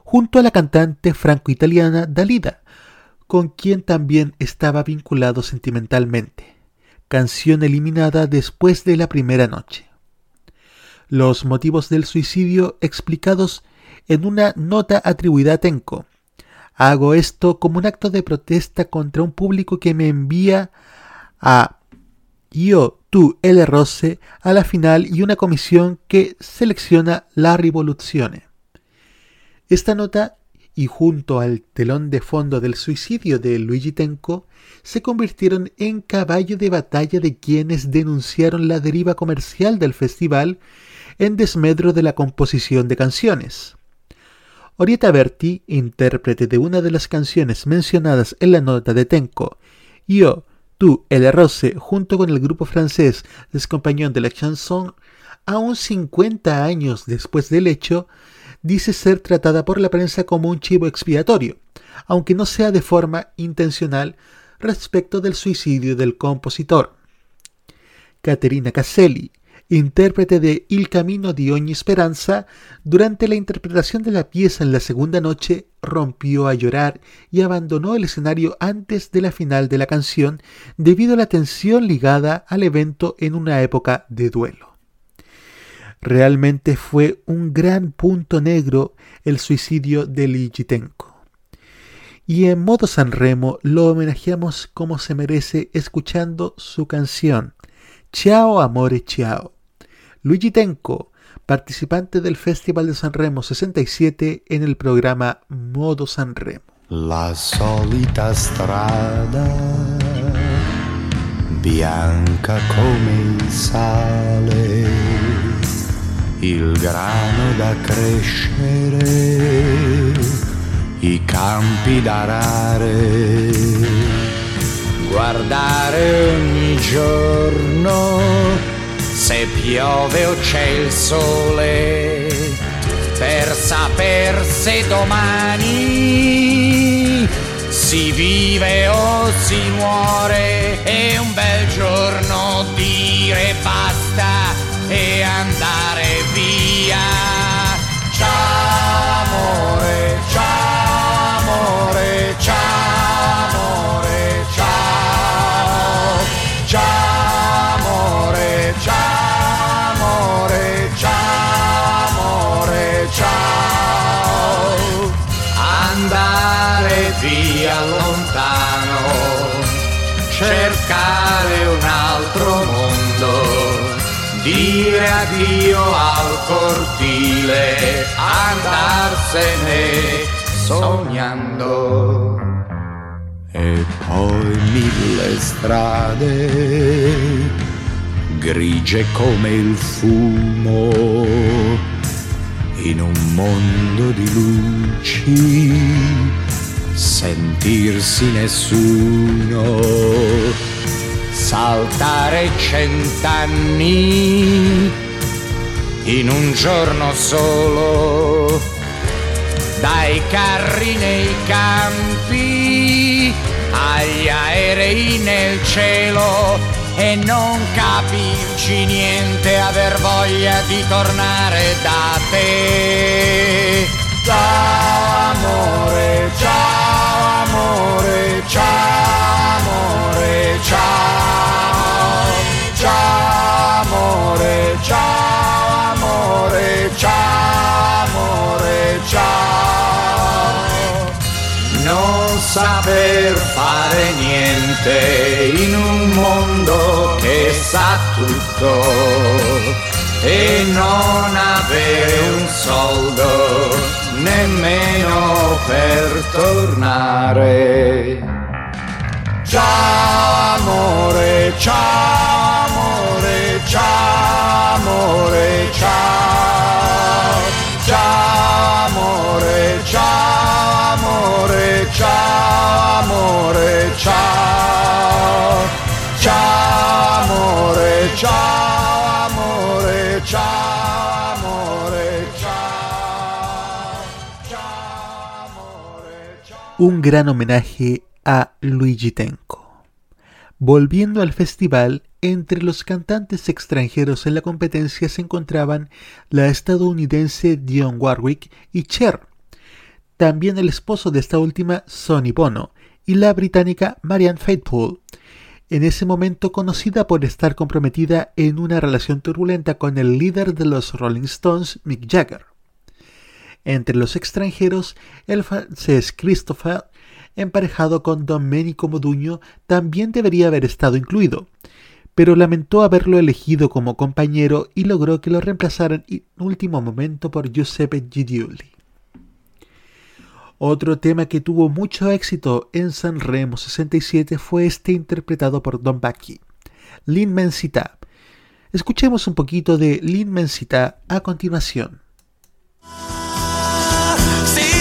junto a la cantante franco-italiana Dalida, con quien también estaba vinculado sentimentalmente, canción eliminada después de la primera noche. Los motivos del suicidio explicados en una nota atribuida a Tenco. Hago esto como un acto de protesta contra un público que me envía a Io, tú, el Rose a la final y una comisión que selecciona la rivoluzione. Esta nota y junto al telón de fondo del suicidio de Luigi Tenco se convirtieron en caballo de batalla de quienes denunciaron la deriva comercial del festival en desmedro de la composición de canciones. Orieta Berti, intérprete de una de las canciones mencionadas en la nota de Tenco, Yo, tú, el Rose, junto con el grupo francés Les Compagnons de la Chanson, aún 50 años después del hecho, dice ser tratada por la prensa como un chivo expiatorio, aunque no sea de forma intencional respecto del suicidio del compositor. Caterina Caselli, intérprete de Il Camino di ogni Speranza, durante la interpretación de la pieza en la segunda noche rompió a llorar y abandonó el escenario antes de la final de la canción debido a la tensión ligada al evento en una época de duelo. Realmente fue un gran punto negro el suicidio de Ligitenko. Y en modo Sanremo lo homenajeamos como se merece escuchando su canción Ciao Amore Ciao. Luigi Tenco, participante del Festival de Sanremo 67 en el programa Modo Sanremo. La solita strada, bianca come il sale, il grano da crescere, i campi da arare, guardare ogni giorno se piove o c'è il sole, per saper se domani si vive o si muore, e un bel giorno dire basta e andare via. Ciao amore, ciao amore, ciao via lontano, cercare un altro mondo, dire addio al cortile, andarsene sognando. E poi mille strade, grigie come il fumo, in un mondo di luci, sentirsi nessuno, saltare cent'anni in un giorno solo, dai carri nei campi agli aerei nel cielo e non capirci niente, aver voglia di tornare da te. Ciao amore, ciao amore, ciao amore, ciao. Ciao amore, ciao amore, ciao amore, ciao. Non saper fare niente in un mondo che sa tutto e non avere un soldo nemmeno per tornare. Ciao amore, ciao amore, ciao amore, ciao. Ciao amore, ciao amore, ciao amore, ciao. Ciao amore, ciao amore, ciao un gran homenaje a Luigi Tenco. Volviendo al festival, entre los cantantes extranjeros en la competencia se encontraban la estadounidense Dionne Warwick y Cher, también el esposo de esta última, Sonny Bono, y la británica Marianne Faithfull, en ese momento conocida por estar comprometida en una relación turbulenta con el líder de los Rolling Stones, Mick Jagger. Entre los extranjeros, el francés Christopher, emparejado con Domenico Modugno, también debería haber estado incluido, pero lamentó haberlo elegido como compañero y logró que lo reemplazaran en último momento por Giuseppe Gidioli. Otro tema que tuvo mucho éxito en San Remo 67 fue este interpretado por Don Bacchi, L'Immensità. Escuchemos un poquito de L'Immensità a continuación. See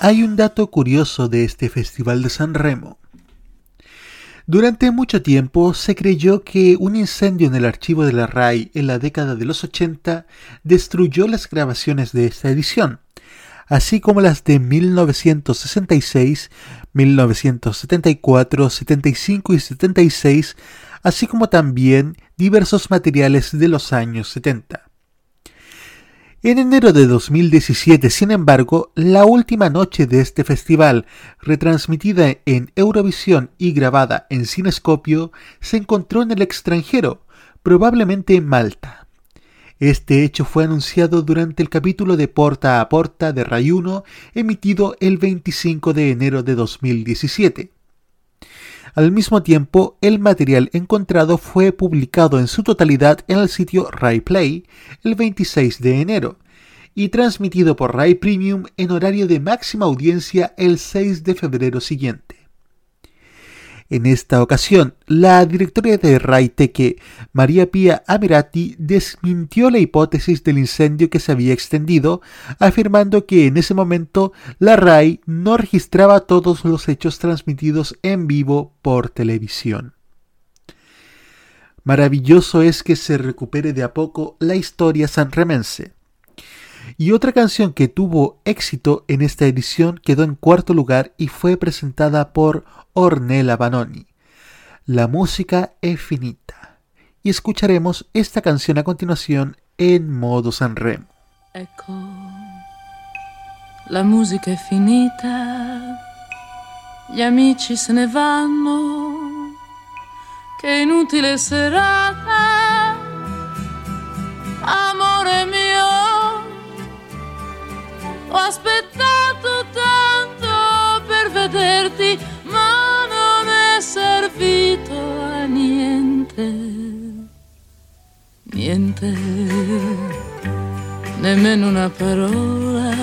Hay un dato curioso de este Festival de San Remo. Durante mucho tiempo se creyó que un incendio en el archivo de la RAI en la década de los 80 destruyó las grabaciones de esta edición, así como las de 1966, 1974, 75 y 76, así como también diversos materiales de los años 70. En enero de 2017, sin embargo, la última noche de este festival, retransmitida en Eurovisión y grabada en Cinescopio, se encontró en el extranjero, probablemente en Malta. Este hecho fue anunciado durante el capítulo de Porta a Porta de Ray 1, emitido el 25 de enero de 2017. Al mismo tiempo, el material encontrado fue publicado en su totalidad en el sitio Rai Play el 26 de enero y transmitido por Rai Premium en horario de máxima audiencia el 6 de febrero siguiente. En esta ocasión, la directora de Rai Teque, María Pía Amirati, desmintió la hipótesis del incendio que se había extendido, afirmando que en ese momento la RAI no registraba todos los hechos transmitidos en vivo por televisión. Maravilloso es que se recupere de a poco la historia sanremense. Y otra canción que tuvo éxito en esta edición quedó en cuarto lugar y fue presentada por Ornella Banoni. La música è finita. Y escucharemos esta canción a continuación en modo Sanremo. Ecco, la musica è finita, gli amici se ne vanno, che inutile serata, amore mio, ho aspettato tanto per vederti, niente. Nemmeno una parola,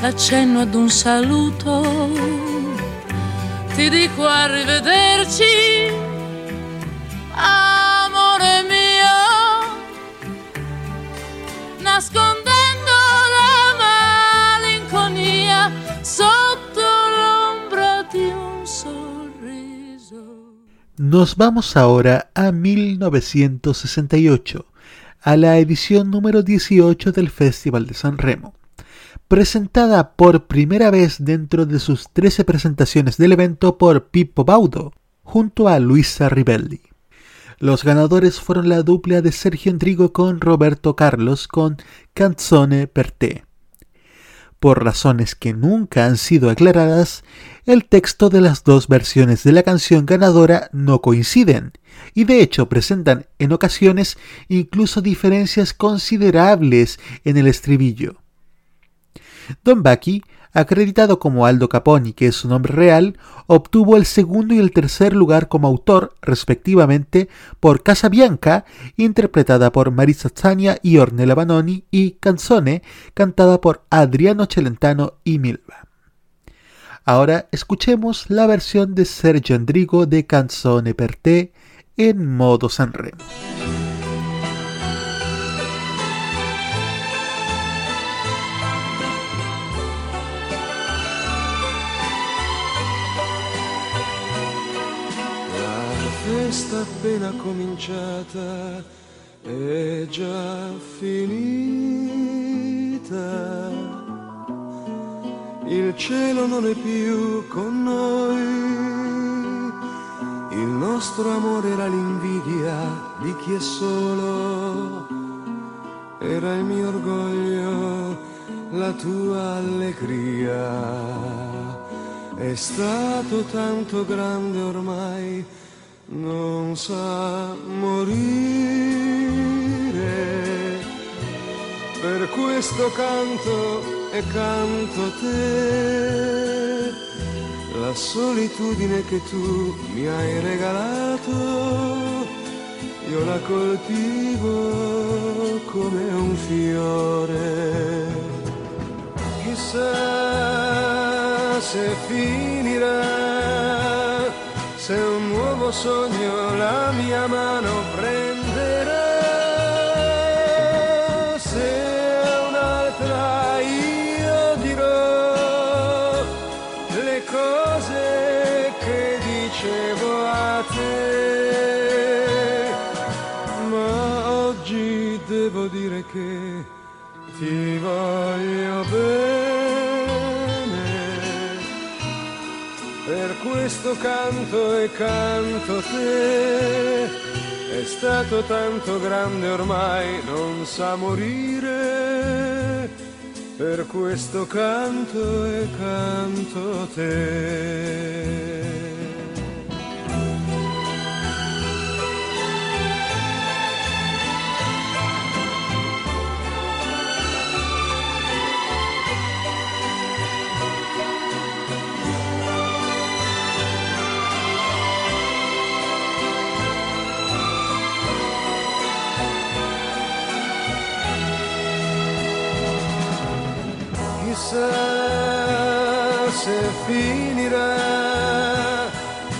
l'accenno ad un saluto, ti dico arrivederci, amore mio, nascondendo Nos vamos ahora a 1968, a la edición número 18 del Festival de San Remo. Presentada por primera vez dentro de sus 13 presentaciones del evento por Pippo Baudo, junto a Luisa Ribelli. Los ganadores fueron la dupla de Sergio Endrigo con Roberto Carlos con Canzone per te. Por razones que nunca han sido aclaradas, el texto de las dos versiones de la canción ganadora no coinciden, y de hecho presentan en ocasiones incluso diferencias considerables en el estribillo. Don Bucky, acreditado como Aldo Caponi, que es su nombre real, obtuvo el segundo y el tercer lugar como autor, respectivamente, por Casabianca, interpretada por Marisa Zania y Ornella Banoni, y Canzone, cantada por Adriano Celentano y Milva. Ahora escuchemos la versión de Sergio Endrigo de Canzone per te en modo Sanremo. Festa appena cominciata è già finita. Il cielo non è più con noi. Il nostro amore era l'invidia di chi è solo. Era il mio orgoglio, la tua allegria. È stato tanto grande ormai, non sa morire. Per questo canto e canto a te, la solitudine che tu mi hai regalato, io la coltivo come un fiore. Chissà se finirà, se un nuovo sogno la mia mano prenderà, che ti voglio bene, per questo canto e canto te. È stato tanto grande ormai, non sa morire, per questo canto e canto te. Chissà se finirà,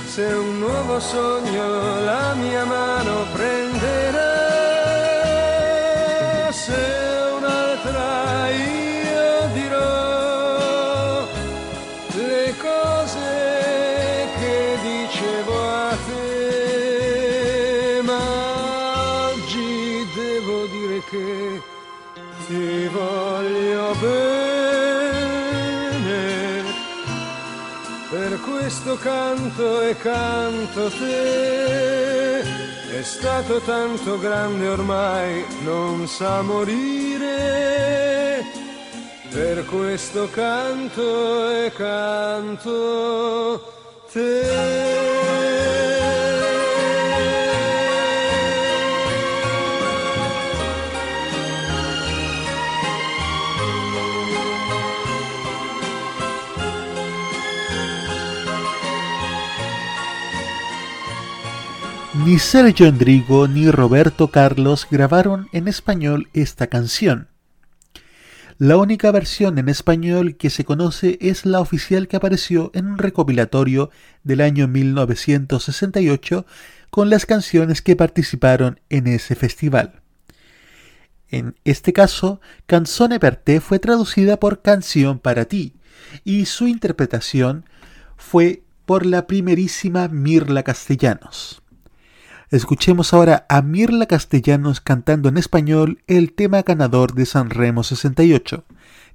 se un nuovo sogno la mia mano prenderà, canto e canto te. È stato tanto grande ormai, non sa morire. Per questo canto e canto te. Ni Sergio Endrigo ni Roberto Carlos grabaron en español esta canción. La única versión en español que se conoce es la oficial que apareció en un recopilatorio del año 1968 con las canciones que participaron en ese festival. En este caso, Canzone per te fue traducida por Canción para ti y su interpretación fue por la primerísima Mirla Castellanos. Escuchemos ahora a Mirla Castellanos cantando en español el tema ganador de San Remo 68,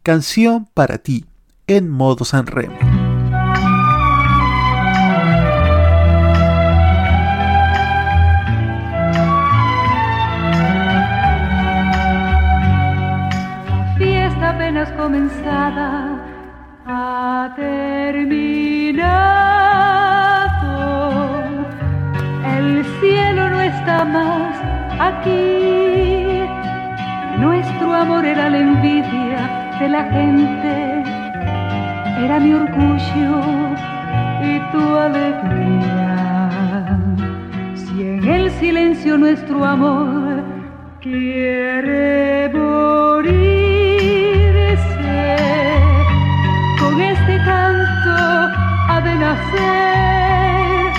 Canción para ti, en modo San Remo. fiesta apenas comenzada ha terminado. Más aquí. Nuestro amor era la envidia de la gente, era mi orgullo y tu alegría. Si en el silencio nuestro amor quiere morirse, con este canto ha de nacer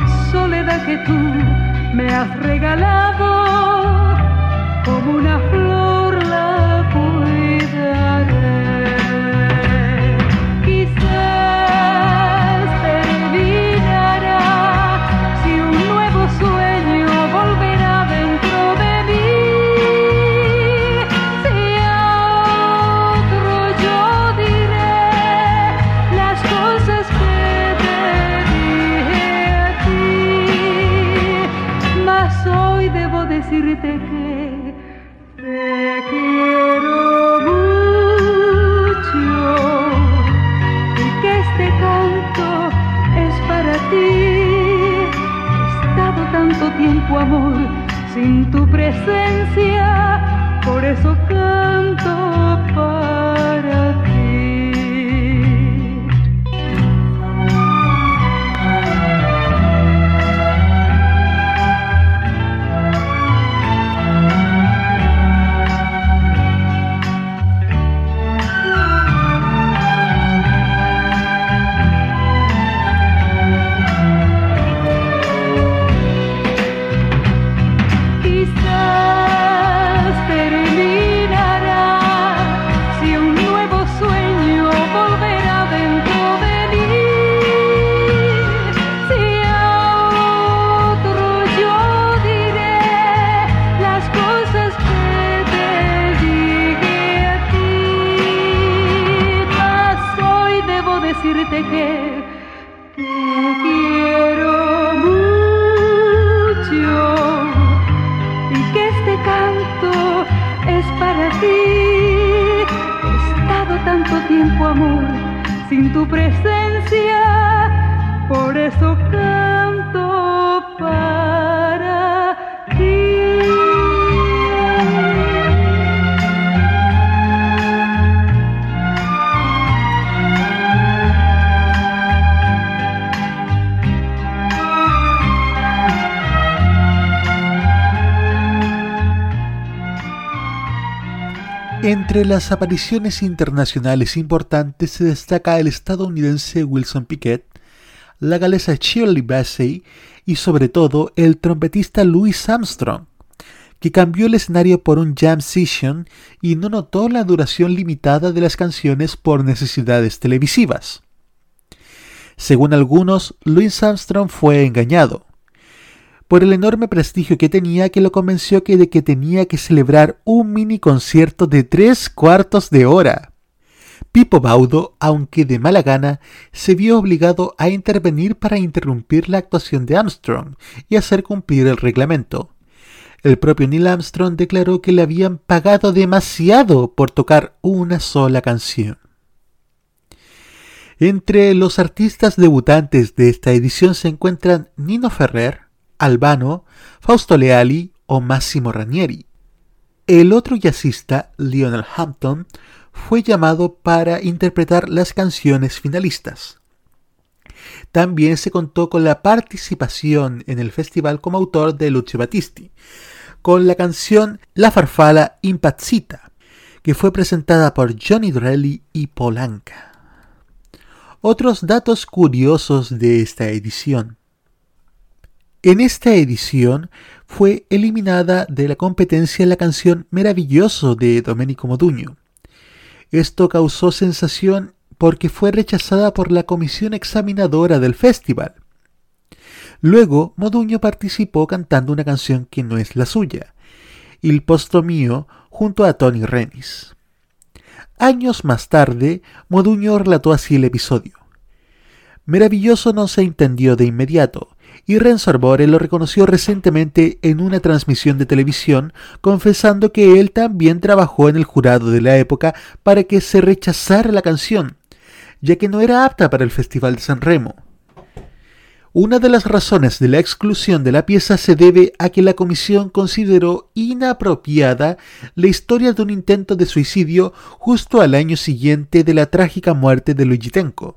la soledad que tú me has regalado, como una flor presencia, por eso amor, sin tu presencia, Entre las apariciones internacionales importantes se destaca el estadounidense Wilson Pickett, la galesa Shirley Bassey y sobre todo el trompetista Louis Armstrong, que cambió el escenario por un jam session y no notó la duración limitada de las canciones por necesidades televisivas. Según algunos, Louis Armstrong fue engañado, por el enorme prestigio que tenía que lo convenció que de que tenía que celebrar un mini concierto de tres cuartos de hora. Pipo Baudo, aunque de mala gana, se vio obligado a intervenir para interrumpir la actuación de Armstrong y hacer cumplir el reglamento. El propio Neil Armstrong declaró que le habían pagado demasiado por tocar una sola canción. Entre los artistas debutantes de esta edición se encuentran Nino Ferrer, Albano, Fausto Leali o Massimo Ranieri. El otro jazzista, Lionel Hampton, fue llamado para interpretar las canciones finalistas. También se contó con la participación en el festival como autor de Lucio Battisti, con la canción La farfala impazzita, que fue presentada por Johnny Dorelli y Polanca. Otros datos curiosos de esta edición. En esta edición fue eliminada de la competencia la canción Maravilloso de Domenico Modugno. Esto causó sensación porque fue rechazada por la comisión examinadora del festival. Luego, Modugno participó cantando una canción que no es la suya, Il posto mio, junto a Tony Renis. Años más tarde, Modugno relató así el episodio. Maravilloso no se entendió de inmediato, y Renzo Arbore lo reconoció recientemente en una transmisión de televisión, confesando que él también trabajó en el jurado de la época para que se rechazara la canción, ya que no era apta para el Festival de San Remo. Una de las razones de la exclusión de la pieza se debe a que la comisión consideró inapropiada la historia de un intento de suicidio justo al año siguiente de la trágica muerte de Luigi Tenco.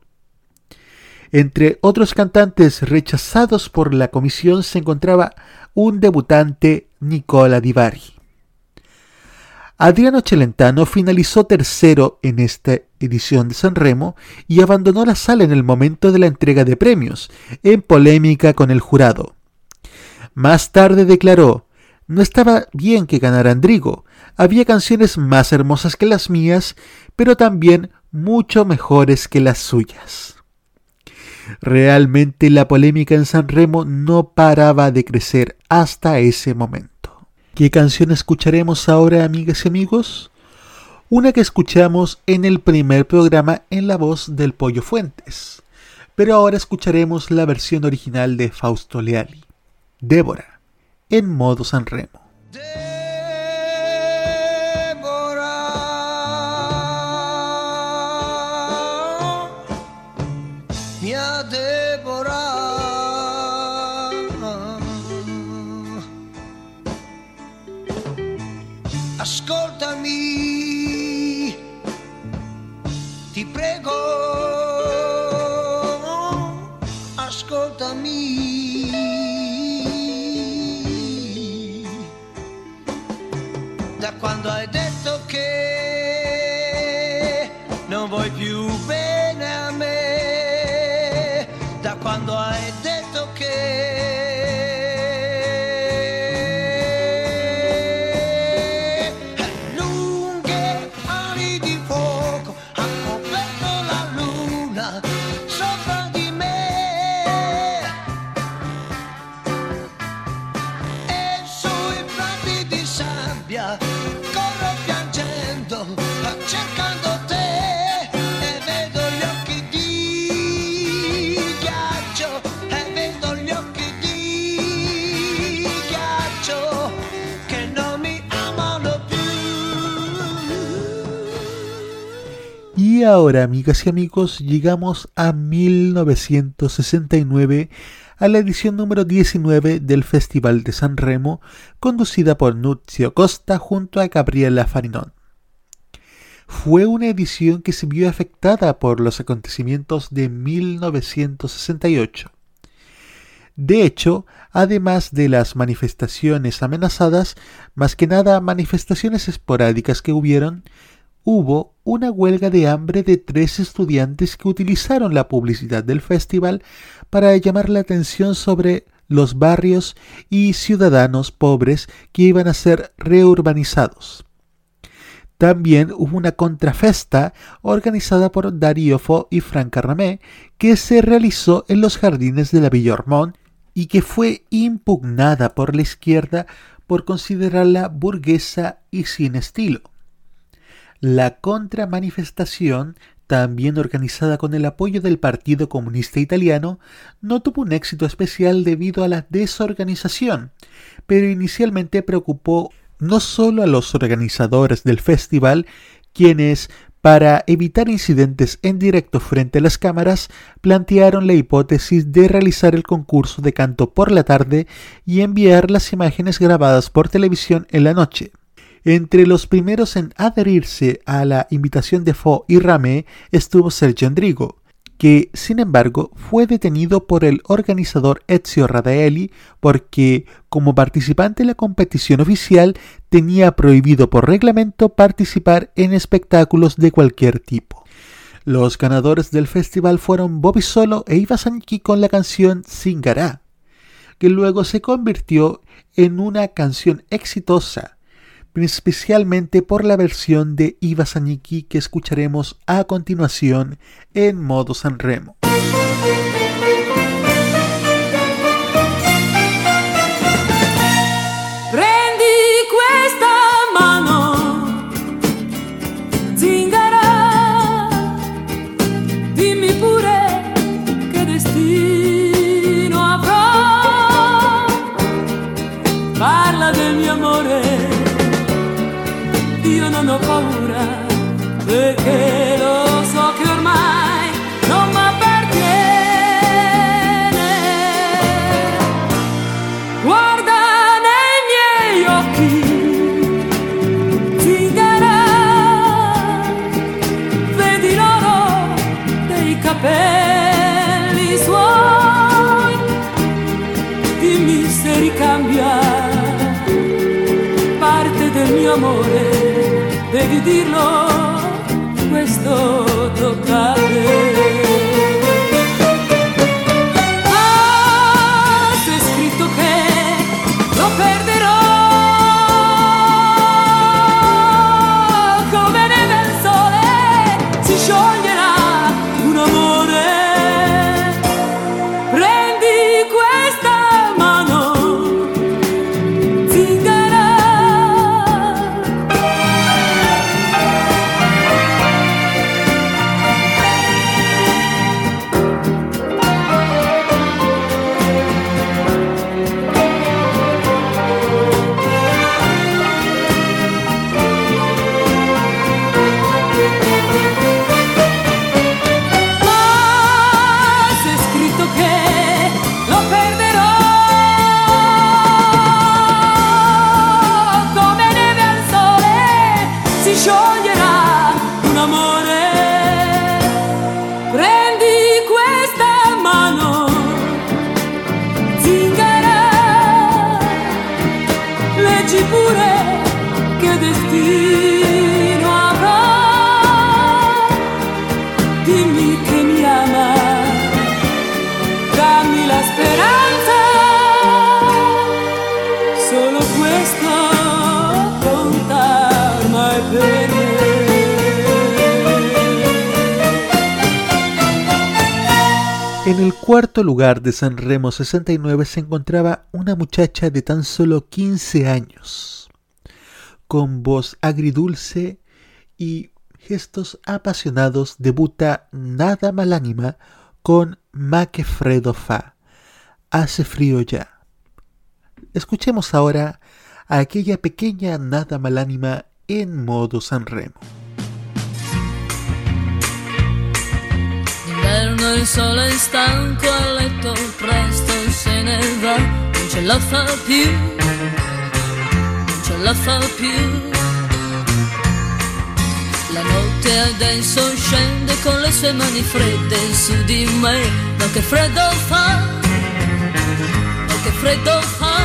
Entre otros cantantes rechazados por la comisión se encontraba un debutante, Nicola Di Bari. Adriano Celentano finalizó tercero en esta edición de San Remo y abandonó la sala en el momento de la entrega de premios, en polémica con el jurado. Más tarde declaró, no estaba bien que ganara Andrigo, había canciones más hermosas que las mías, pero también mucho mejores que las suyas. Realmente la polémica en San Remo no paraba de crecer hasta ese momento. ¿Qué canción escucharemos ahora, amigas y amigos? Una que escuchamos en el primer programa en la voz del Pollo Fuentes. Pero ahora escucharemos la versión original de Fausto Leali, Débora, en modo San Remo. Ascoltami, ti prego, ascoltami. Da quando hai detto che Y ahora, amigas y amigos, llegamos a 1969, a la edición número 19 del Festival de San Remo, conducida por Nuzio Costa junto a Gabriela Farinón. Fue una edición que se vio afectada por los acontecimientos de 1968. De hecho, además de las manifestaciones amenazadas, más que nada manifestaciones esporádicas que hubieron, hubo una huelga de hambre de tres estudiantes que utilizaron la publicidad del festival para llamar la atención sobre los barrios y ciudadanos pobres que iban a ser reurbanizados. También hubo una contrafesta organizada por Darío Fo y Franca Ramé que se realizó en los jardines de la Villa y que fue impugnada por la izquierda por considerarla burguesa y sin estilo. La contramanifestación, también organizada con el apoyo del Partido Comunista Italiano, no tuvo un éxito especial debido a la desorganización, pero inicialmente preocupó no solo a los organizadores del festival, quienes, para evitar incidentes en directo frente a las cámaras, plantearon la hipótesis de realizar el concurso de canto por la tarde y enviar las imágenes grabadas por televisión en la noche. Entre los primeros en adherirse a la invitación de Fo y Ramé estuvo Sergio Andrigo, que sin embargo fue detenido por el organizador Ezio Radaeli porque como participante en la competición oficial tenía prohibido por reglamento participar en espectáculos de cualquier tipo. Los ganadores del festival fueron Bobby Solo e Iva Sanki con la canción Singará, que luego se convirtió en una canción exitosa especialmente por la versión de Iva Zanicki que escucharemos a continuación en modo Sanremo. Ho paura, perché lo so che ormai non mi appartiene. Guarda nei miei occhi, zingara, vedi l'oro dei capelli suoi, dimmi se ricambia parte del mio amore, cuarto lugar de Sanremo 69 se encontraba una muchacha de tan solo 15 años, con voz agridulce y gestos apasionados debuta Nada Malánima con Ma che freddo fa. Hace frío ya. Escuchemos ahora a aquella pequeña Nada Malánima en modo Sanremo. Il sole è stanco a letto, presto se ne va, non ce la fa più, non ce la fa più. La notte adesso scende con le sue mani fredde su di me, ma che freddo fa, ma che freddo fa.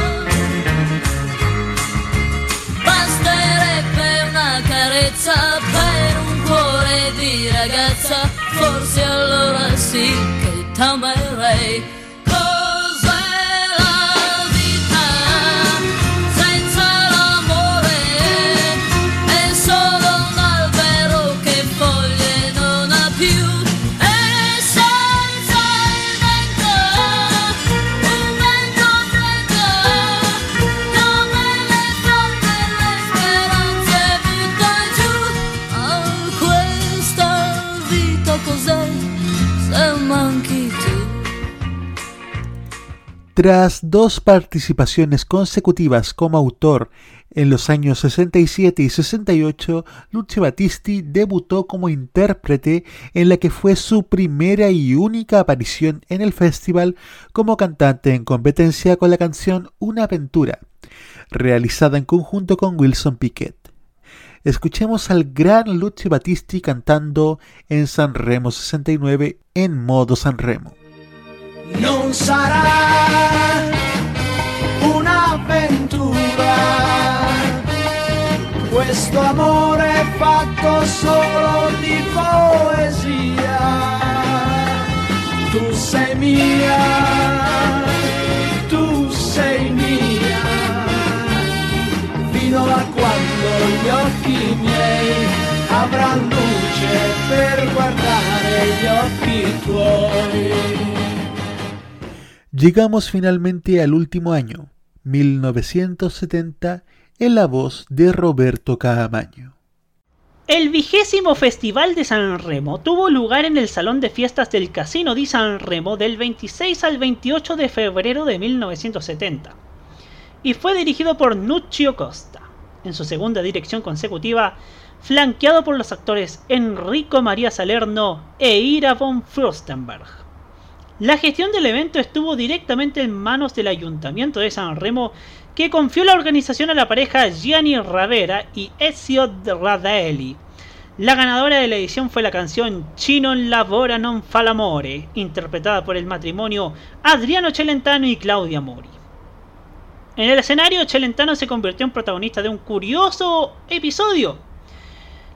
Basterebbe una carezza per un di ragazza, forse allora sì che t'amerei. Tras dos participaciones consecutivas como autor en los años 67 y 68, Lucio Battisti debutó como intérprete en la que fue su primera y única aparición en el festival como cantante en competencia con la canción Una aventura, realizada en conjunto con Wilson Piquet. Escuchemos al gran Lucio Battisti cantando en San Remo 69 en modo San Remo. Non sarà un'avventura. Questo amore è fatto solo di poesia. Tu sei mia, tu sei mia, fino a quando gli occhi miei avranno luce per guardare gli occhi tuoi. Llegamos finalmente al último año, 1970, en la voz de Roberto Caamaño. El vigésimo Festival de San Remo tuvo lugar en el Salón de Fiestas del Casino di San Remo del 26 al 28 de febrero de 1970 y fue dirigido por Nuccio Costa, en su segunda dirección consecutiva, flanqueado por los actores Enrico María Salerno e Ira von Fürstenberg. La gestión del evento estuvo directamente en manos del Ayuntamiento de San Remo, que confió la organización a la pareja Gianni Ravera y Ezio Radaeli. La ganadora de la edición fue la canción Chino Lavora non fa l'amore, interpretada por el matrimonio Adriano Celentano y Claudia Mori. En el escenario, Celentano se convirtió en protagonista de un curioso episodio.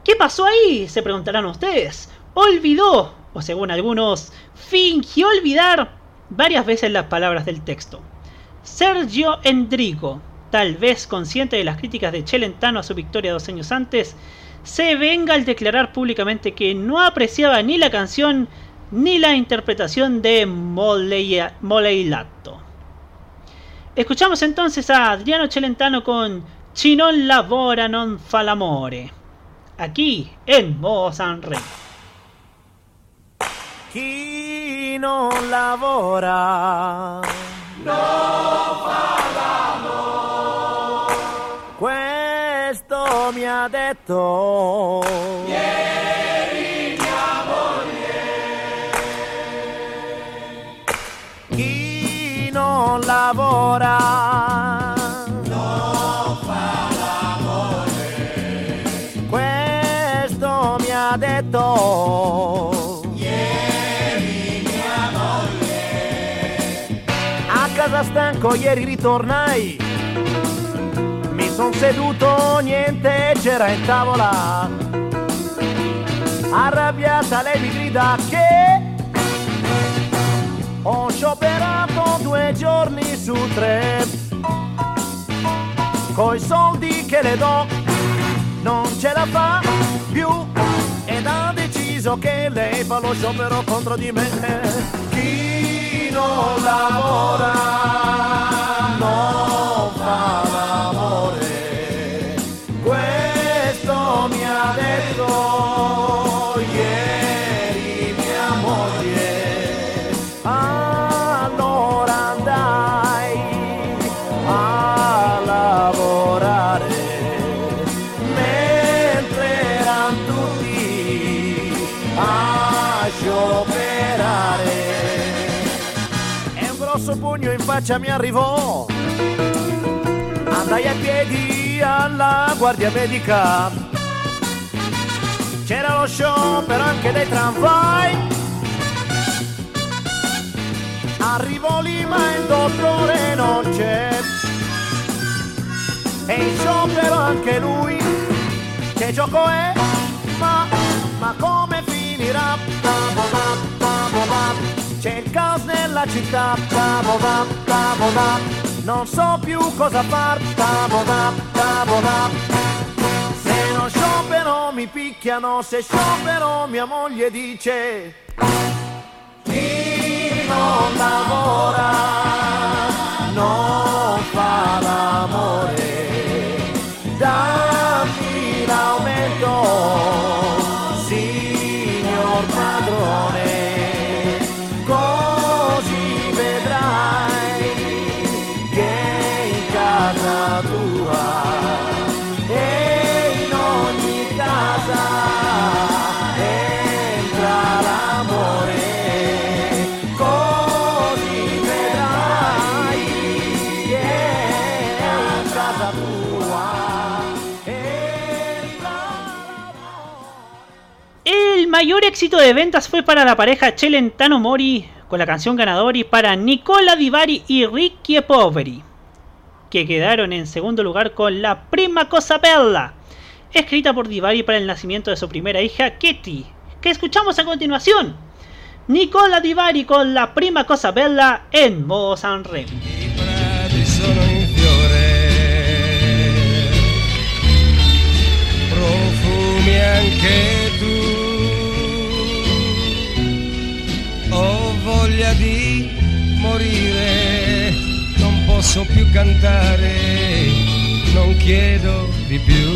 ¿Qué pasó ahí? Se preguntarán ustedes. Olvidó o según algunos, fingió olvidar varias veces las palabras del texto. Sergio Endrigo, tal vez consciente de las críticas de Celentano a su victoria dos años antes, se venga al declarar públicamente que no apreciaba ni la canción ni la interpretación de Moleilato. Escuchamos entonces a Adriano Celentano con Chinon lavora non fa l'amore, aquí en Modo chi non lavora non fa l'amore. Questo mi ha detto ieri mia moglie. Chi non lavora non fa l'amore. Questo mi ha detto casa stanco ieri ritornai. Mi son seduto niente c'era in tavola. Arrabbiata lei mi grida che? Ho scioperato due giorni su tre. Coi soldi che le do non ce la fa più. Ed ha deciso che lei fa lo sciopero contro di me. Chi non lavora faccia mi arrivò. Andai a piedi alla guardia medica. C'era lo sciopero anche dei tramvai. Arrivo lì ma il dottore non c'è. E in sciopero anche lui. Che gioco è? Ma, ma come finirà? Babobà, babobà. C'è il caos nella città Babobà, babobà. non so più cosa far Babobà, babobà. se non sciopero mi picchiano se sciopero mia moglie dice chi non lavora mayor éxito de ventas fue para la pareja Celentano Mori con la canción ganadora y para Nicola Divari y Ricky Poveri, que quedaron en segundo lugar con La Prima Cosa Bella, escrita por Divari para el nacimiento de su primera hija Kitty, que escuchamos a continuación. Nicola Divari con La Prima Cosa Bella en modo Sanremo. anche voglia di morire, non posso più cantare, non chiedo di più.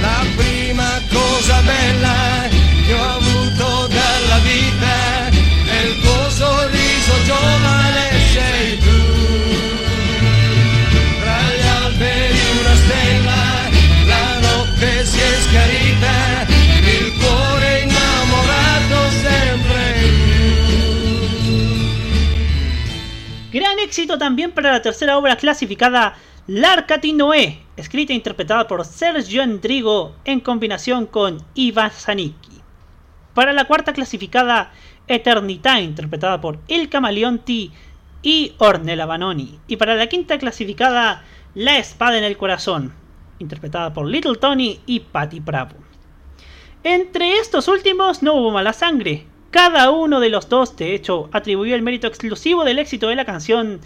La prima cosa bella che ho avuto dalla vita è il tuo sorriso giovane sei tu. Tra gli alberi una stella, la notte si è schiarita, Gran éxito también para la tercera obra clasificada L'Arcati Noé, escrita e interpretada por Sergio Endrigo en combinación con Ivan Zanicki. Para la cuarta clasificada Eternità, interpretada por El Camaleonti y Ornella Vanoni. Y para la quinta clasificada La Espada en el Corazón, interpretada por Little Tony y Patty Bravo. Entre estos últimos no hubo mala sangre. Cada uno de los dos, de hecho, atribuyó el mérito exclusivo del éxito de la canción,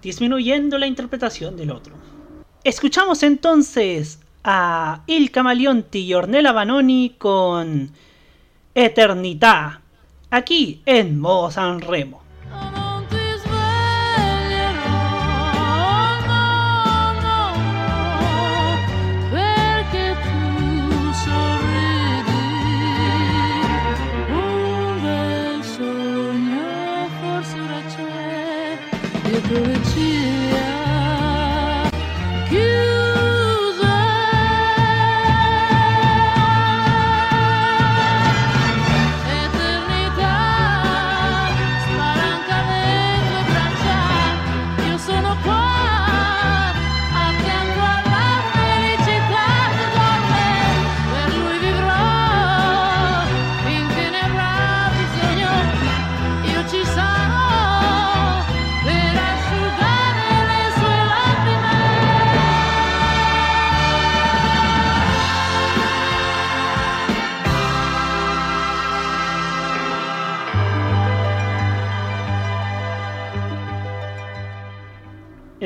disminuyendo la interpretación del otro. Escuchamos entonces a Il Camaleonti y Ornella Vanoni con Eternità, aquí en Modo Sanremo. perché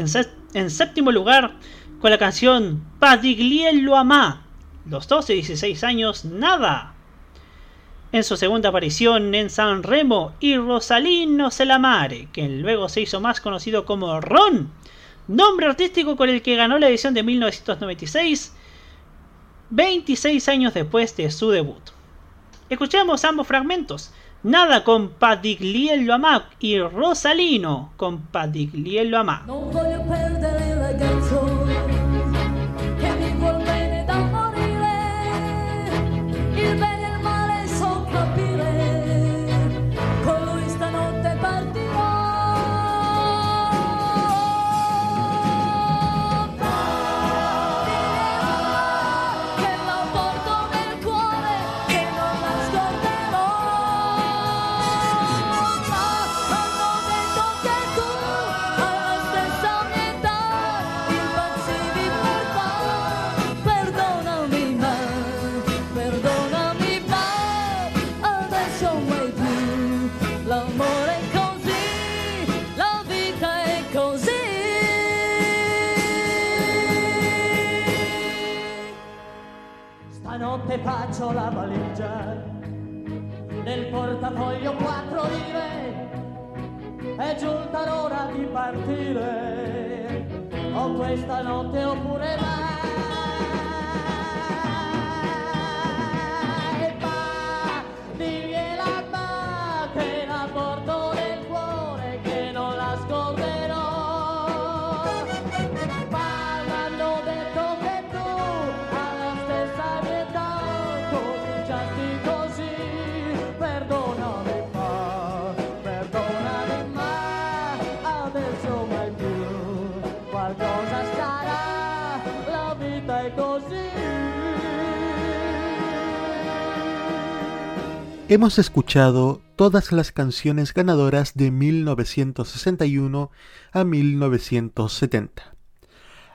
En, sé- en séptimo lugar, con la canción Padigliello Amá, los 12 y 16 años, nada. En su segunda aparición en San Remo y Rosalino Selamare, quien luego se hizo más conocido como Ron, nombre artístico con el que ganó la edición de 1996, 26 años después de su debut. Escuchemos ambos fragmentos. Nada con Padigliello Amá y Rosalino con Padigliello Amá. Non faccio la valigia, nel portafoglio quattro lire, è giunta l'ora di partire, o questa notte oppure mai. Hemos escuchado todas las canciones ganadoras de 1961 a 1970.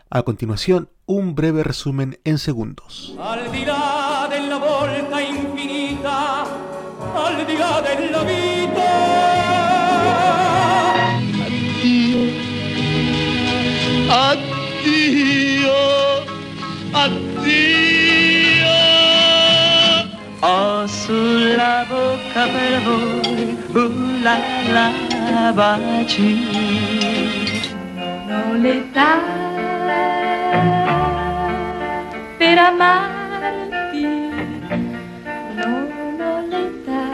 A continuación, un breve resumen en segundos. Al de la infinita, al de la vida. Ho sulla bocca per voi uh, la la baci. Non ho l'età per amarti, non ho l'età.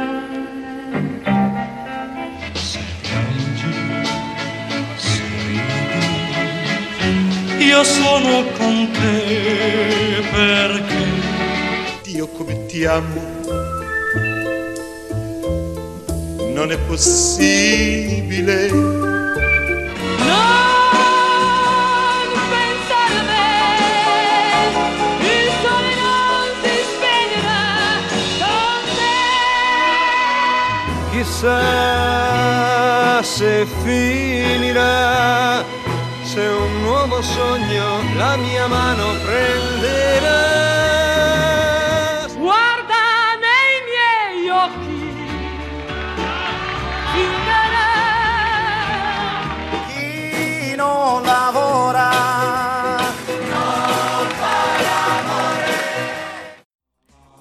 Io sono con te perché Dio come ti amo. Non è possibile. Non pensare a me, il sole non si spegnerà con te. Chissà se finirà, se un nuovo sogno la mia mano prenderà.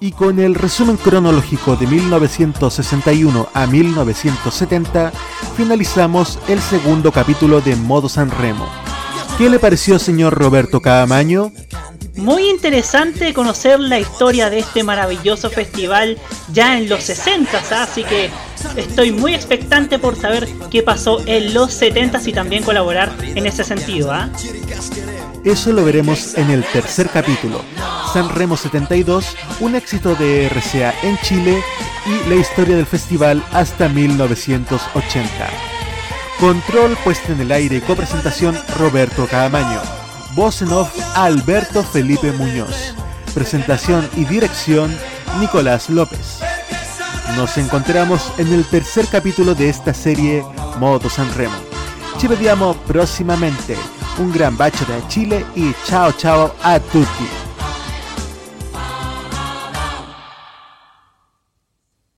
Y con el resumen cronológico de 1961 a 1970, finalizamos el segundo capítulo de Modo San Remo. ¿Qué le pareció, señor Roberto Caamaño? Muy interesante conocer la historia de este maravilloso festival ya en los 60, así que estoy muy expectante por saber qué pasó en los 70 y también colaborar en ese sentido. ¿ah? Eso lo veremos en el tercer capítulo, San Remo 72, un éxito de RCA en Chile y la historia del festival hasta 1980. Control puesta en el aire y copresentación Roberto Caamaño. Voz en off Alberto Felipe Muñoz. Presentación y dirección Nicolás López. Nos encontramos en el tercer capítulo de esta serie Modo San Remo. Ci vediamo próximamente. Un gran bacio da Chile y chao chao a tutti.